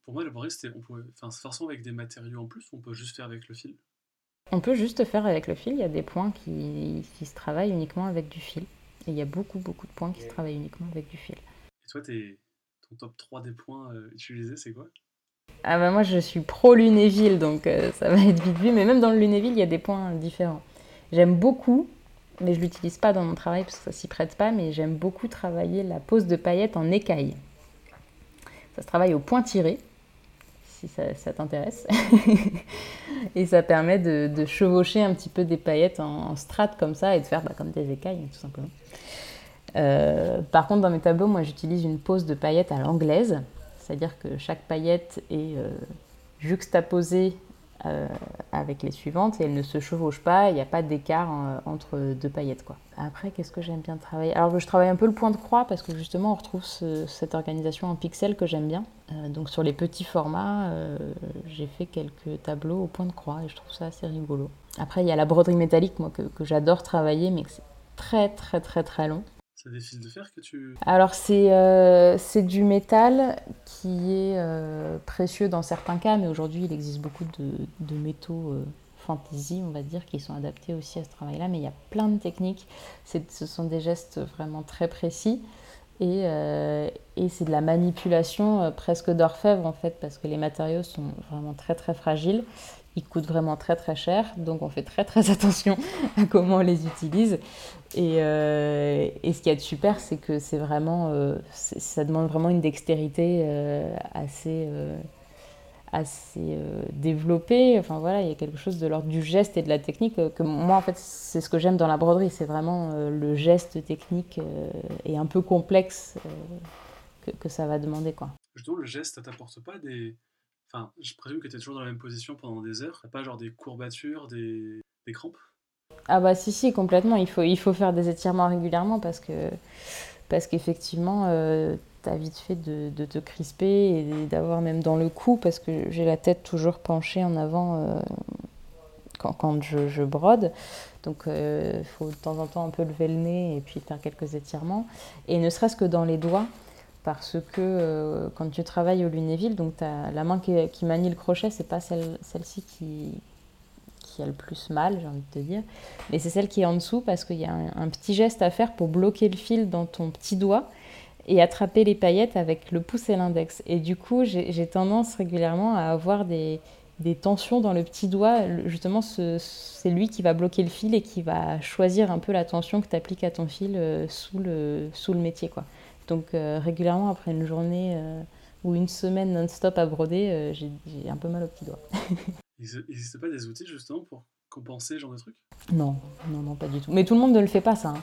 pour moi, la broderie, c'était, on pouvait, enfin, forcément avec des matériaux en plus, on peut juste faire avec le fil? On peut juste faire avec le fil. Il y a des points qui, qui se travaillent uniquement avec du fil. Et il y a beaucoup, beaucoup de points qui se travaillent uniquement avec du fil. Et toi, tes, ton top 3 des points euh, utilisés, c'est quoi? Ah bah moi, je suis pro Lunéville, donc euh, ça va être vite vu. Mais même dans le Lunéville, il y a des points différents. J'aime beaucoup, mais je l'utilise pas dans mon travail parce que ça s'y prête pas, mais j'aime beaucoup travailler la pose de paillettes en écaille. Ça se travaille au point tiré, ça, t'intéresse. et ça permet de, chevaucher un petit peu des paillettes en, en strates comme ça et de faire bah, comme des écailles, tout simplement. Euh, par contre, dans mes tableaux, moi, j'utilise une pose de paillettes à l'anglaise, c'est-à-dire que chaque paillette est euh, juxtaposée euh, avec les suivantes et elles ne se chevauchent pas, il n'y a pas d'écart euh, entre deux paillettes. Quoi. Après, qu'est-ce que j'aime bien travailler? Alors, je travaille un peu le point de croix parce que justement, on retrouve ce, cette organisation en pixels que j'aime bien. Euh, donc, sur les petits formats, j'ai fait quelques tableaux au point de croix et je trouve ça assez rigolo. Après, il y a la broderie métallique, moi, que j'adore travailler, mais que c'est très, très, très, très long. C'est des fils de fer que tu... Alors c'est euh, du métal qui est euh, précieux dans certains cas, mais aujourd'hui il existe beaucoup de, de métaux euh, fantasy, on va dire, qui sont adaptés aussi à ce travail-là. Mais il y a plein de techniques, ce sont des gestes vraiment très précis. Et, euh, et c'est de la manipulation presque d'orfèvre en fait, parce que les matériaux sont vraiment très très fragiles ils coûtent vraiment très très cher, donc on fait très très attention à comment on les utilise. Et, euh, et ce qui est super, c'est que c'est vraiment, euh, ça demande vraiment une dextérité euh, assez, assez développée. Enfin voilà, il y a quelque chose de l'ordre du geste et de la technique que moi en fait c'est ce que j'aime dans la broderie, c'est vraiment le geste technique et un peu complexe que, que, ça va demander quoi. Justement, le geste, ça t'apporte pas des Enfin, je présume que tu es toujours dans la même position pendant des heures. T'as pas genre des courbatures, des, des crampes? Ah bah si, si, complètement. Il faut, il faut faire des étirements régulièrement parce que parce qu'effectivement, euh, t'as vite fait de, te crisper et d'avoir même dans le cou, parce que j'ai la tête toujours penchée en avant euh, quand, quand je, je, brode. Donc il euh, faut de temps en temps un peu lever le nez et puis faire quelques étirements. Et ne serait-ce que dans les doigts, parce que euh, quand tu travailles au Lunéville, donc as la main qui, qui, manie le crochet, c'est pas celle, celle-ci qui, qui a le plus mal, j'ai envie de te dire, mais c'est celle qui est en dessous parce qu'il y a un, petit geste à faire pour bloquer le fil dans ton petit doigt et attraper les paillettes avec le pouce et l'index. Et du coup, j'ai tendance régulièrement à avoir des, des tensions dans le petit doigt. Justement, c'est lui qui va bloquer le fil et qui va choisir un peu la tension que tu appliques à ton fil euh, sous, le, sous le métier. Quoi. Donc euh, régulièrement, après une journée euh, ou une semaine non-stop à broder, euh, j'ai un peu mal au petit doigt. Il n'existe pas des outils justement pour compenser ce genre de trucs Non, non, non, pas du tout. Mais tout le monde ne le fait pas, ça. Hein.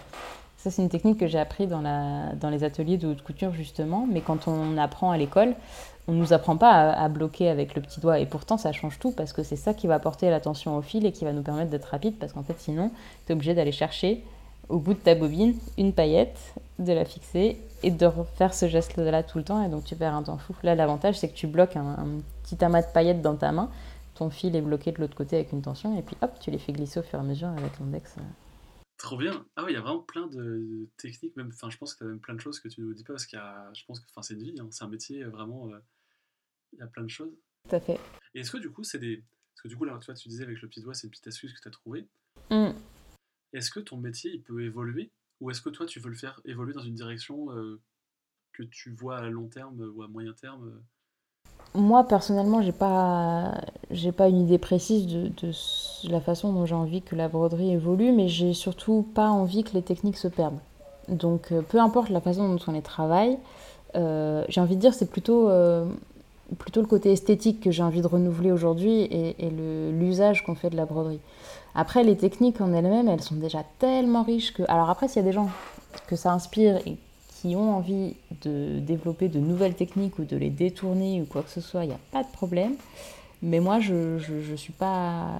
Ça, c'est une technique que j'ai appris dans, la, dans les ateliers de haute couture, justement. Mais quand on apprend à l'école, on ne nous apprend pas à, à, bloquer avec le petit doigt. Et pourtant, ça change tout parce que c'est ça qui va apporter l'attention au fil et qui va nous permettre d'être rapide. Parce qu'en fait, sinon, tu es obligé d'aller chercher au bout de ta bobine une paillette, de la fixer et de refaire ce geste-là tout le temps. Et donc, tu perds un temps fou. Là, l'avantage, c'est que tu bloques un, un petit amas de paillettes dans ta main. Ton fil est bloqué de l'autre côté avec une tension. Et puis, hop, tu les fais glisser au fur et à mesure avec l'index. Trop bien. Ah oui, il y a vraiment plein de techniques. Même, enfin, je pense que tu as même plein de choses que tu ne nous dis pas parce qu'il y a, je pense que, enfin, c'est une vie. Hein, c'est un métier vraiment. Euh, il y a plein de choses. Tout à fait. Et est-ce que du coup, c'est des, parce que du coup là, toi, tu disais avec le petit doigt, c'est une petite astuce que tu as trouvée. Mm. Est-ce que ton métier, il peut évoluer? Ou est-ce que toi, tu veux le faire évoluer dans une direction euh, que tu vois à long terme ou à moyen terme euh? Moi personnellement, j'ai pas, j'ai pas une idée précise de, la façon dont j'ai envie que la broderie évolue, mais j'ai surtout pas envie que les techniques se perdent. Donc, euh, peu importe la façon dont on les travaille, euh, j'ai envie de dire c'est plutôt, euh, plutôt le côté esthétique que j'ai envie de renouveler aujourd'hui et, et l'usage qu'on fait de la broderie. Après, les techniques en elles-mêmes, elles sont déjà tellement riches que. Alors après, s'il y a des gens que ça inspire et qui ont envie de développer de nouvelles techniques ou de les détourner ou quoi que ce soit, il n'y a pas de problème. Mais moi, je ne suis pas,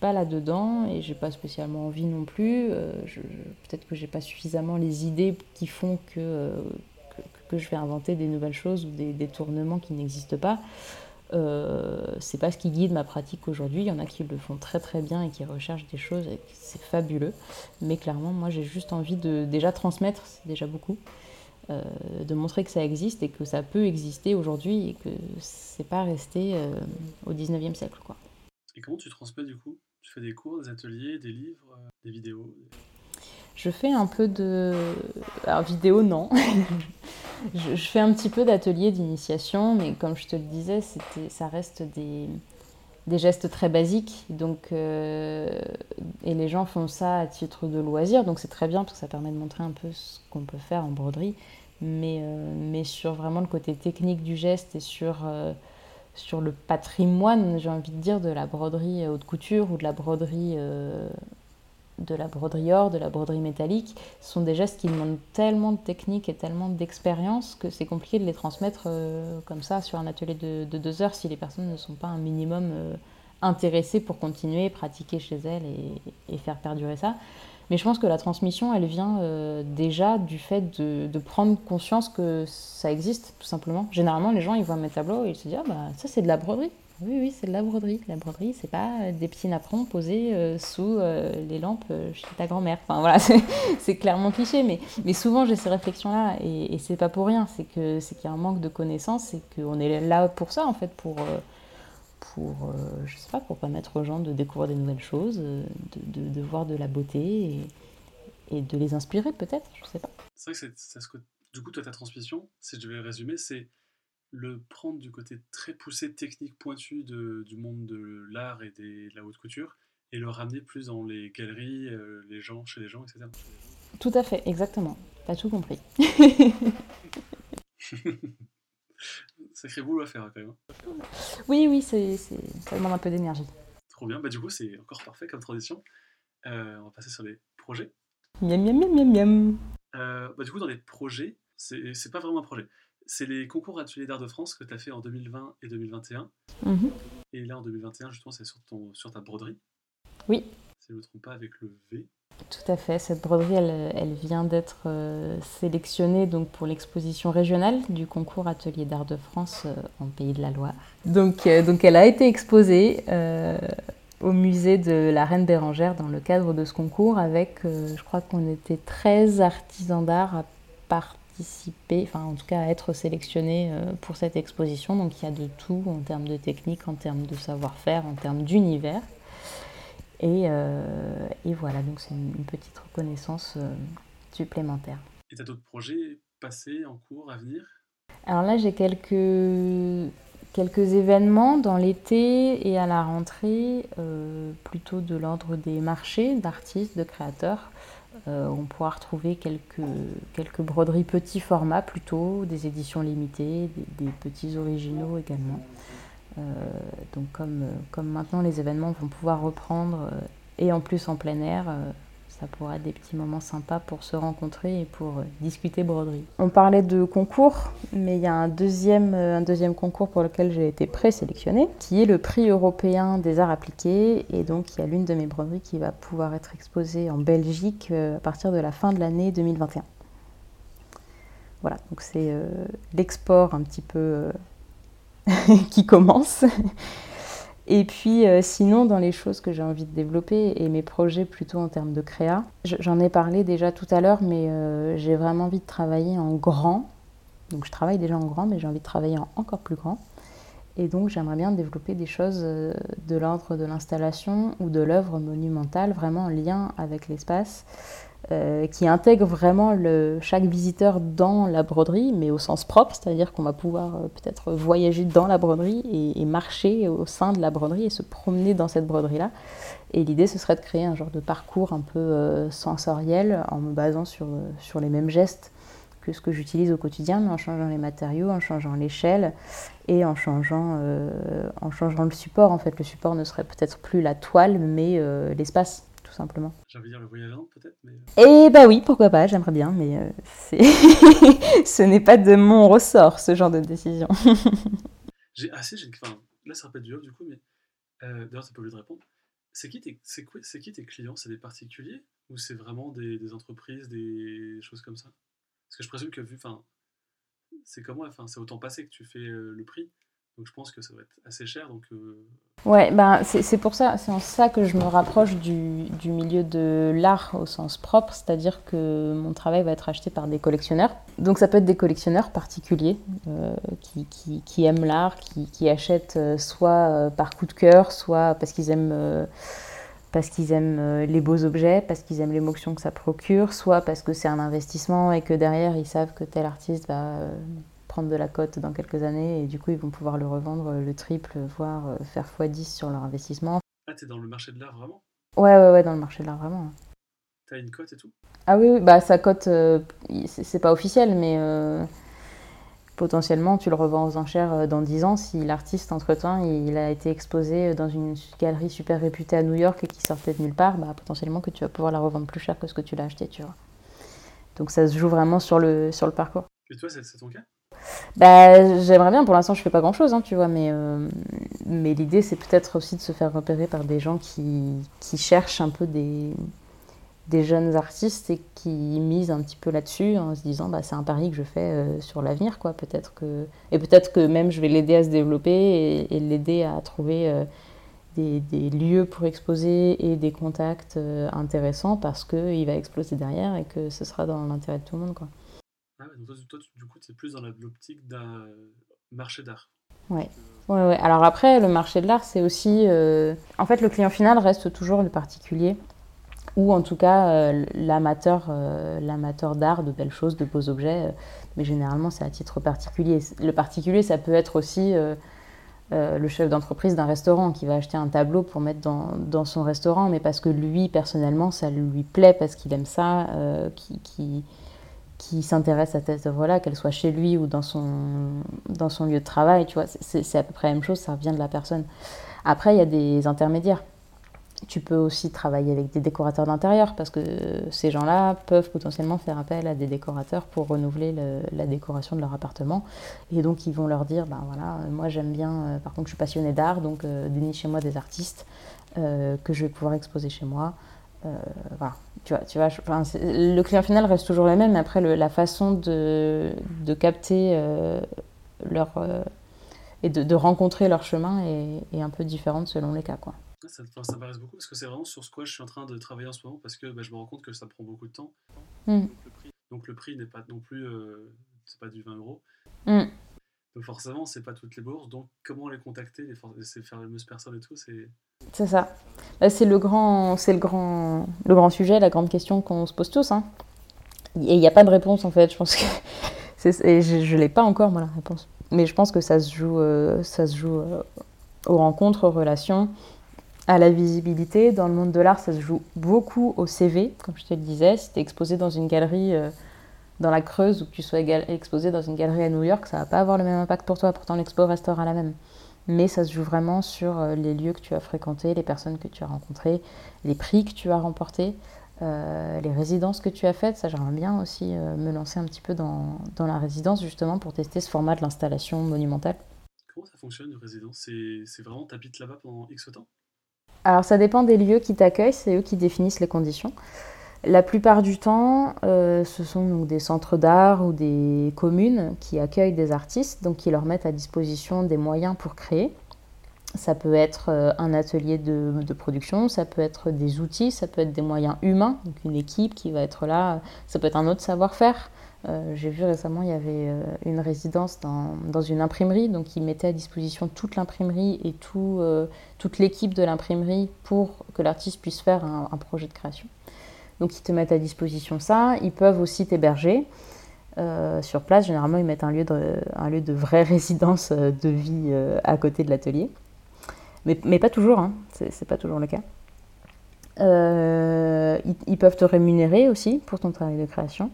pas là-dedans et j'ai pas spécialement envie non plus. Euh, Peut-être que j'ai pas suffisamment les idées qui font euh, que, que, je vais inventer des nouvelles choses ou des détournements qui n'existent pas. Euh, c'est pas ce qui guide ma pratique aujourd'hui. Il y en a qui le font très très bien et qui recherchent des choses et c'est fabuleux. Mais clairement, moi j'ai juste envie de déjà transmettre, c'est déjà beaucoup. de montrer que ça existe et que ça peut exister aujourd'hui et que c'est pas resté au 19e siècle. Quoi. Et comment tu transmets du coup? Tu fais des cours, des ateliers, des livres, des vidéos? Je fais un peu de. Alors, vidéo, non. je, fais un petit peu d'ateliers d'initiation, mais comme je te le disais, ça reste des, des gestes très basiques. Donc, euh, et les gens font ça à titre de loisir, donc c'est très bien parce que ça permet de montrer un peu ce qu'on peut faire en broderie. Mais, euh, mais sur vraiment le côté technique du geste et sur, euh, sur le patrimoine, j'ai envie de dire, de la broderie haute couture ou de la broderie de la broderie or, de la broderie métallique, sont des gestes qui demandent tellement de technique et tellement d'expérience que c'est compliqué de les transmettre euh, comme ça sur un atelier de, deux heures si les personnes ne sont pas un minimum euh, intéressées pour continuer, pratiquer chez elles et, faire perdurer ça. Mais je pense que la transmission, elle vient euh, déjà du fait de, de, prendre conscience que ça existe, tout simplement. Généralement, les gens, ils voient mes tableaux et ils se disent Ah, bah, ça, c'est de la broderie. Oui, oui, c'est de la broderie. La broderie, c'est pas euh, des petits napperons posés euh, sous euh, les lampes chez ta grand-mère. Enfin voilà, c'est clairement cliché, mais, mais souvent j'ai ces réflexions-là et, et c'est pas pour rien. C'est que c'est qu'il y a un manque de connaissances et qu'on est là pour ça en fait, pour pour je sais pas, pour permettre aux gens de découvrir des nouvelles choses, de, de, de voir de la beauté et, et de les inspirer peut-être. Je sais pas. C'est vrai que c'est ce que du coup toi ta transmission, si je vais résumer, c'est le prendre du côté très poussé, technique, pointu du monde de l'art et de la haute couture, et le ramener plus dans les galeries, euh, les gens, chez les gens, etc. Tout à fait, exactement. T'as tout compris. Sacré boulot à faire quand même. Hein. Oui, oui, c'est, ça demande un peu d'énergie. Trop bien, bah du coup c'est encore parfait comme tradition. Euh, on va passer sur les projets. Miam miam miam miam miam. Euh, bah, du coup dans les projets, c'est, c'est pas vraiment un projet c'est les concours Atelier d'Art de France que tu as fait en 2020 et 2021. Mhm. Et là, en 2021, justement, c'est sur, sur ta broderie. Oui. Si je ne me trompe pas, avec le V. Tout à fait. Cette broderie, elle, vient d'être euh, sélectionnée donc, pour l'exposition régionale du concours Atelier d'Art de France euh, en Pays de la Loire. Donc, euh, donc elle a été exposée au musée de la Reine Bérangère dans le cadre de ce concours avec, je crois qu'on était 13 artisans d'art à partir participer, enfin en tout cas à être sélectionné euh, pour cette exposition. Donc il y a de tout en termes de technique, en termes de savoir-faire, en termes d'univers. Et, euh, et, voilà, donc c'est une, petite reconnaissance euh, supplémentaire. Et tu as d'autres projets passés, en cours, à venir? Alors là, j'ai quelques, quelques événements dans l'été et à la rentrée, plutôt de l'ordre des marchés d'artistes, de créateurs. Euh, on pourra retrouver quelques, quelques broderies petits formats plutôt, des éditions limitées, des, petits originaux également. Euh, donc comme, comme maintenant les événements vont pouvoir reprendre euh, et en plus en plein air, ça pourrait être des petits moments sympas pour se rencontrer et pour euh, discuter broderie. On parlait de concours, mais il y a un deuxième, euh, un deuxième concours pour lequel j'ai été présélectionnée, qui est le prix européen des arts appliqués. Et donc il y a l'une de mes broderies qui va pouvoir être exposée en Belgique euh, à partir de la fin de l'année 2021. Voilà, donc c'est l'export un petit peu qui commence. Et puis euh, sinon, dans les choses que j'ai envie de développer et mes projets plutôt en termes de créa, j'en ai parlé déjà tout à l'heure, mais euh, j'ai vraiment envie de travailler en grand. Donc je travaille déjà en grand, mais j'ai envie de travailler en encore plus grand. Et donc j'aimerais bien développer des choses euh, de l'ordre de l'installation ou de l'œuvre monumentale, vraiment en lien avec l'espace, euh, qui intègre vraiment chaque visiteur dans la broderie, mais au sens propre, c'est-à-dire qu'on va pouvoir euh, peut-être voyager dans la broderie et, marcher au sein de la broderie et se promener dans cette broderie-là. Et l'idée, ce serait de créer un genre de parcours un peu euh, sensoriel en me basant sur, les mêmes gestes que ce que j'utilise au quotidien, mais en changeant les matériaux, en changeant l'échelle et en changeant le support. En fait, le support ne serait peut-être plus la toile, mais l'espace simplement. J'ai envie de dire le voyageur, peut-être mais... Euh. Eh bah oui, pourquoi pas, j'aimerais bien, mais euh, ce n'est pas de mon ressort, ce genre de décision. j'ai assez, j'ai enfin, là ça rappelle du du coup, mais euh, d'ailleurs, c'est pas obligé de répondre. C'est qui, tes, c'est, quoi, c'est qui tes clients? C'est des particuliers? Ou c'est vraiment des, des, entreprises, des choses comme ça? Parce que je présume que vu, enfin, c'est comment, enfin, c'est autant passé que tu fais le prix? Donc je pense que ça doit être assez cher. Donc, euh, Ouais, ben, c'est pour ça, c'est en ça que je me rapproche du, du milieu de l'art au sens propre, c'est-à-dire que mon travail va être acheté par des collectionneurs. Donc ça peut être des collectionneurs particuliers euh, qui, qui, qui, aiment l'art, qui, qui, achètent euh, soit par coup de cœur, soit parce qu'ils aiment parce qu'ils aiment les beaux objets, parce qu'ils aiment l'émotion que ça procure, soit parce que c'est un investissement et que derrière ils savent que tel artiste va prendre de la cote dans quelques années et du coup ils vont pouvoir le revendre le triple, voire euh, faire x10 sur leur investissement. Ah, t'es dans le marché de l'art vraiment? Ouais, ouais, ouais, dans le marché de l'art vraiment. T'as une cote et tout? Ah oui, oui, bah sa cote, euh, c'est pas officiel, mais euh, potentiellement tu le revends aux enchères dans 10 ans si l'artiste entre-temps il a été exposé dans une galerie super réputée à New York et qui sortait de nulle part, bah potentiellement que tu vas pouvoir la revendre plus cher que ce que tu l'as acheté, tu vois. Donc ça se joue vraiment sur le, sur le parcours. Et toi, c'est ton cas? Bah, j'aimerais bien, pour l'instant je fais pas grand chose, hein, tu vois, mais, euh, mais l'idée c'est peut-être aussi de se faire repérer par des gens qui, qui cherchent un peu des, des jeunes artistes et qui misent un petit peu là-dessus en se disant bah, c'est un pari que je fais euh, sur l'avenir, quoi, peut-être que... Et peut-être que même je vais l'aider à se développer et, l'aider à trouver euh, des, des, lieux pour exposer et des contacts intéressants parce qu'il va exploser derrière et que ce sera dans l'intérêt de tout le monde, quoi. Ah ouais, donc toi, du coup, tu es plus dans l'optique d'un marché d'art. Ouais. Ouais, ouais. Alors après, le marché de l'art, c'est aussi... Euh, en fait, le client final reste toujours le particulier, ou en tout cas euh, l'amateur euh, l'amateur d'art, de belles choses, de beaux objets, mais généralement, c'est à titre particulier. Le particulier, ça peut être aussi le chef d'entreprise d'un restaurant qui va acheter un tableau pour mettre dans, dans, son restaurant, mais parce que lui, personnellement, ça lui plaît, parce qu'il aime ça, qui... qui qui s'intéresse à cette œuvre-là, qu'elle soit chez lui ou dans son, dans son lieu de travail, tu vois, c'est à peu près la même chose, ça revient de la personne. Après, il y a des intermédiaires. Tu peux aussi travailler avec des décorateurs d'intérieur parce que ces gens-là peuvent potentiellement faire appel à des décorateurs pour renouveler la décoration de leur appartement. Et donc, ils vont leur dire, ben voilà, moi j'aime bien, euh, par contre je suis passionné d'art, donc euh, dénichez-moi des artistes euh, que je vais pouvoir exposer chez moi. Euh, voilà. Tu vois, tu vois le client final reste toujours le même, mais après, la façon de, de capter euh, leur. Euh, et de, de, rencontrer leur chemin est, est, un peu différente selon les cas. Quoi. Ça, ça m'intéresse beaucoup parce que c'est vraiment sur ce quoi je suis en train de travailler en ce moment parce que bah, je me rends compte que ça prend beaucoup de temps. Mm. Donc le prix n'est pas non plus. c'est pas du 20 euros. Mm. Donc forcément, c'est pas toutes les bourses. Donc comment les contacter, les, ces fameuses personnes et tout, c'est. C'est ça. C'est le grand, c'est le grand, le grand sujet, la grande question qu'on se pose tous. Hein. Et il n'y a pas de réponse en fait. Je pense que je, ne l'ai pas encore moi la réponse. Mais je pense que ça se joue, euh, ça se joue euh, aux rencontres, aux relations, à la visibilité. Dans le monde de l'art, ça se joue beaucoup au CV, comme je te le disais. Si exposé dans une galerie euh, dans la Creuse ou que tu sois exposé dans une galerie à New York, ça va pas avoir le même impact pour toi. Pourtant, l'expo restera la même mais ça se joue vraiment sur euh, les lieux que tu as fréquentés, les personnes que tu as rencontrées, les prix que tu as remportés, euh, les résidences que tu as faites. Ça, j'aimerais bien aussi euh, me lancer un petit peu dans, dans, la résidence, justement, pour tester ce format de l'installation monumentale. Comment ça fonctionne, une résidence? C'est vraiment, tu habites là-bas pendant X temps? Alors, ça dépend des lieux qui t'accueillent, c'est eux qui définissent les conditions. La plupart du temps, euh, ce sont des centres d'art ou des communes qui accueillent des artistes, donc qui leur mettent à disposition des moyens pour créer. Ça peut être euh, un atelier de, production, ça peut être des outils, ça peut être des moyens humains, une équipe qui va être là, ça peut être un autre savoir-faire. Euh, j'ai vu récemment, il y avait une résidence dans, une imprimerie, donc ils mettaient à disposition toute l'imprimerie et tout, toute l'équipe de l'imprimerie pour que l'artiste puisse faire un projet de création. Donc ils te mettent à disposition ça. Ils peuvent aussi t'héberger euh, sur place. Généralement, ils mettent un lieu de, un lieu de vraie résidence euh, de vie euh, à côté de l'atelier. Mais, mais, pas toujours, hein. c'est pas toujours le cas. Ils, peuvent te rémunérer aussi pour ton travail de création.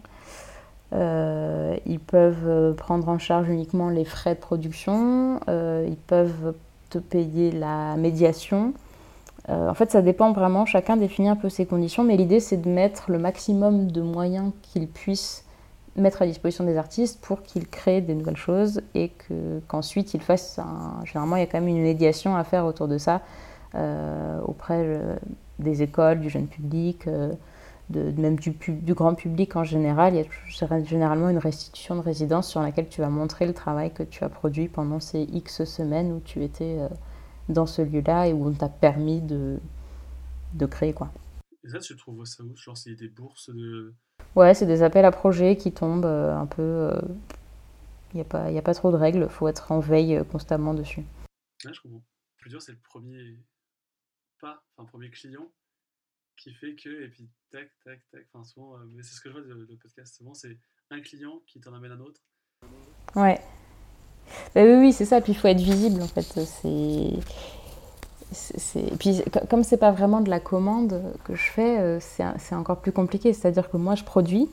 ils peuvent prendre en charge uniquement les frais de production. ils peuvent te payer la médiation. Euh, en fait, ça dépend vraiment, chacun définit un peu ses conditions, mais l'idée c'est de mettre le maximum de moyens qu'ils puissent mettre à disposition des artistes pour qu'ils créent des nouvelles choses et qu'ensuite ils fassent. Généralement, il y a quand même une médiation à faire autour de ça euh, auprès euh, des écoles, du jeune public, même du, du, grand public en général, il y a généralement une restitution de résidence sur laquelle tu vas montrer le travail que tu as produit pendant ces X semaines où tu étais dans ce lieu-là et où on t'a permis de, de créer. Quoi. Et ça, tu trouves ça où? Genre, c'est des bourses de... Ouais, c'est des appels à projets qui tombent euh, un peu... Il n'y a, pas, a pas trop de règles, il faut être en veille constamment dessus. Ouais, je comprends. Le plus dur, c'est le premier pas, enfin, premier client qui fait que, et puis tac, tac, tac, enfin souvent, euh, mais c'est ce que je vois de, podcast, souvent c'est un client qui t'en amène un autre. Ouais. Bah oui, oui, c'est ça, puis il faut être visible en fait. C'est. Et puis, comme c'est pas vraiment de la commande que je fais, euh, c'est encore plus compliqué. C'est-à-dire que moi, je produis,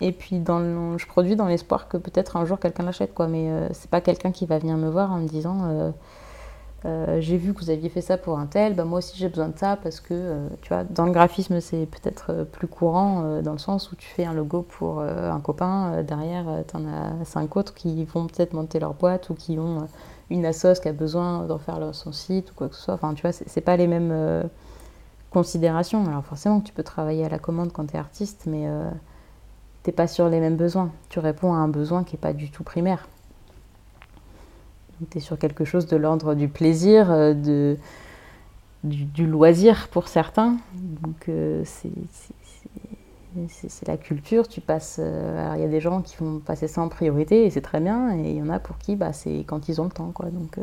et puis dans je produis dans l'espoir que peut-être un jour quelqu'un l'achète, quoi. Mais euh, c'est pas quelqu'un qui va venir me voir en me disant euh, j'ai vu que vous aviez fait ça pour un tel, bah, moi aussi j'ai besoin de ça parce que, euh, tu vois, dans le graphisme c'est peut-être euh, plus courant dans le sens où tu fais un logo pour un copain, derrière tu en as cinq autres qui vont peut-être monter leur boîte ou qui ont une assos qui a besoin d'en faire son site ou quoi que ce soit. Enfin, tu vois, c'est pas les mêmes considérations. Alors forcément tu peux travailler à la commande quand tu es artiste, mais t'es pas sur les mêmes besoins. Tu réponds à un besoin qui est pas du tout primaire tu es sur quelque chose de l'ordre du plaisir, euh, de, du, loisir pour certains. Donc euh, c'est la culture, tu passes... Euh, alors il y a des gens qui vont passer ça en priorité et c'est très bien, et il y en a pour qui bah, c'est quand ils ont le temps. Quoi. Donc,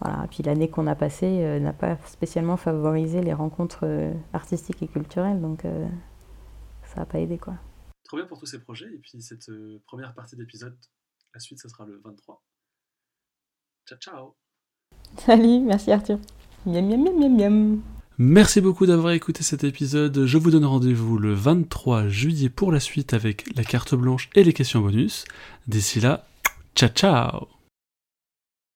voilà. puis l'année qu'on a passée n'a pas spécialement favorisé les rencontres artistiques et culturelles, donc ça n'a pas aidé. Quoi. Trop bien pour tous ces projets, et puis cette première partie d'épisode la suite, ce sera le 23. Ciao, ciao Salut, merci Arthur. Miam, miam, miam, miam, miam. Merci beaucoup d'avoir écouté cet épisode. Je vous donne rendez-vous le 23 juillet pour la suite avec la carte blanche et les questions bonus. D'ici là, ciao ciao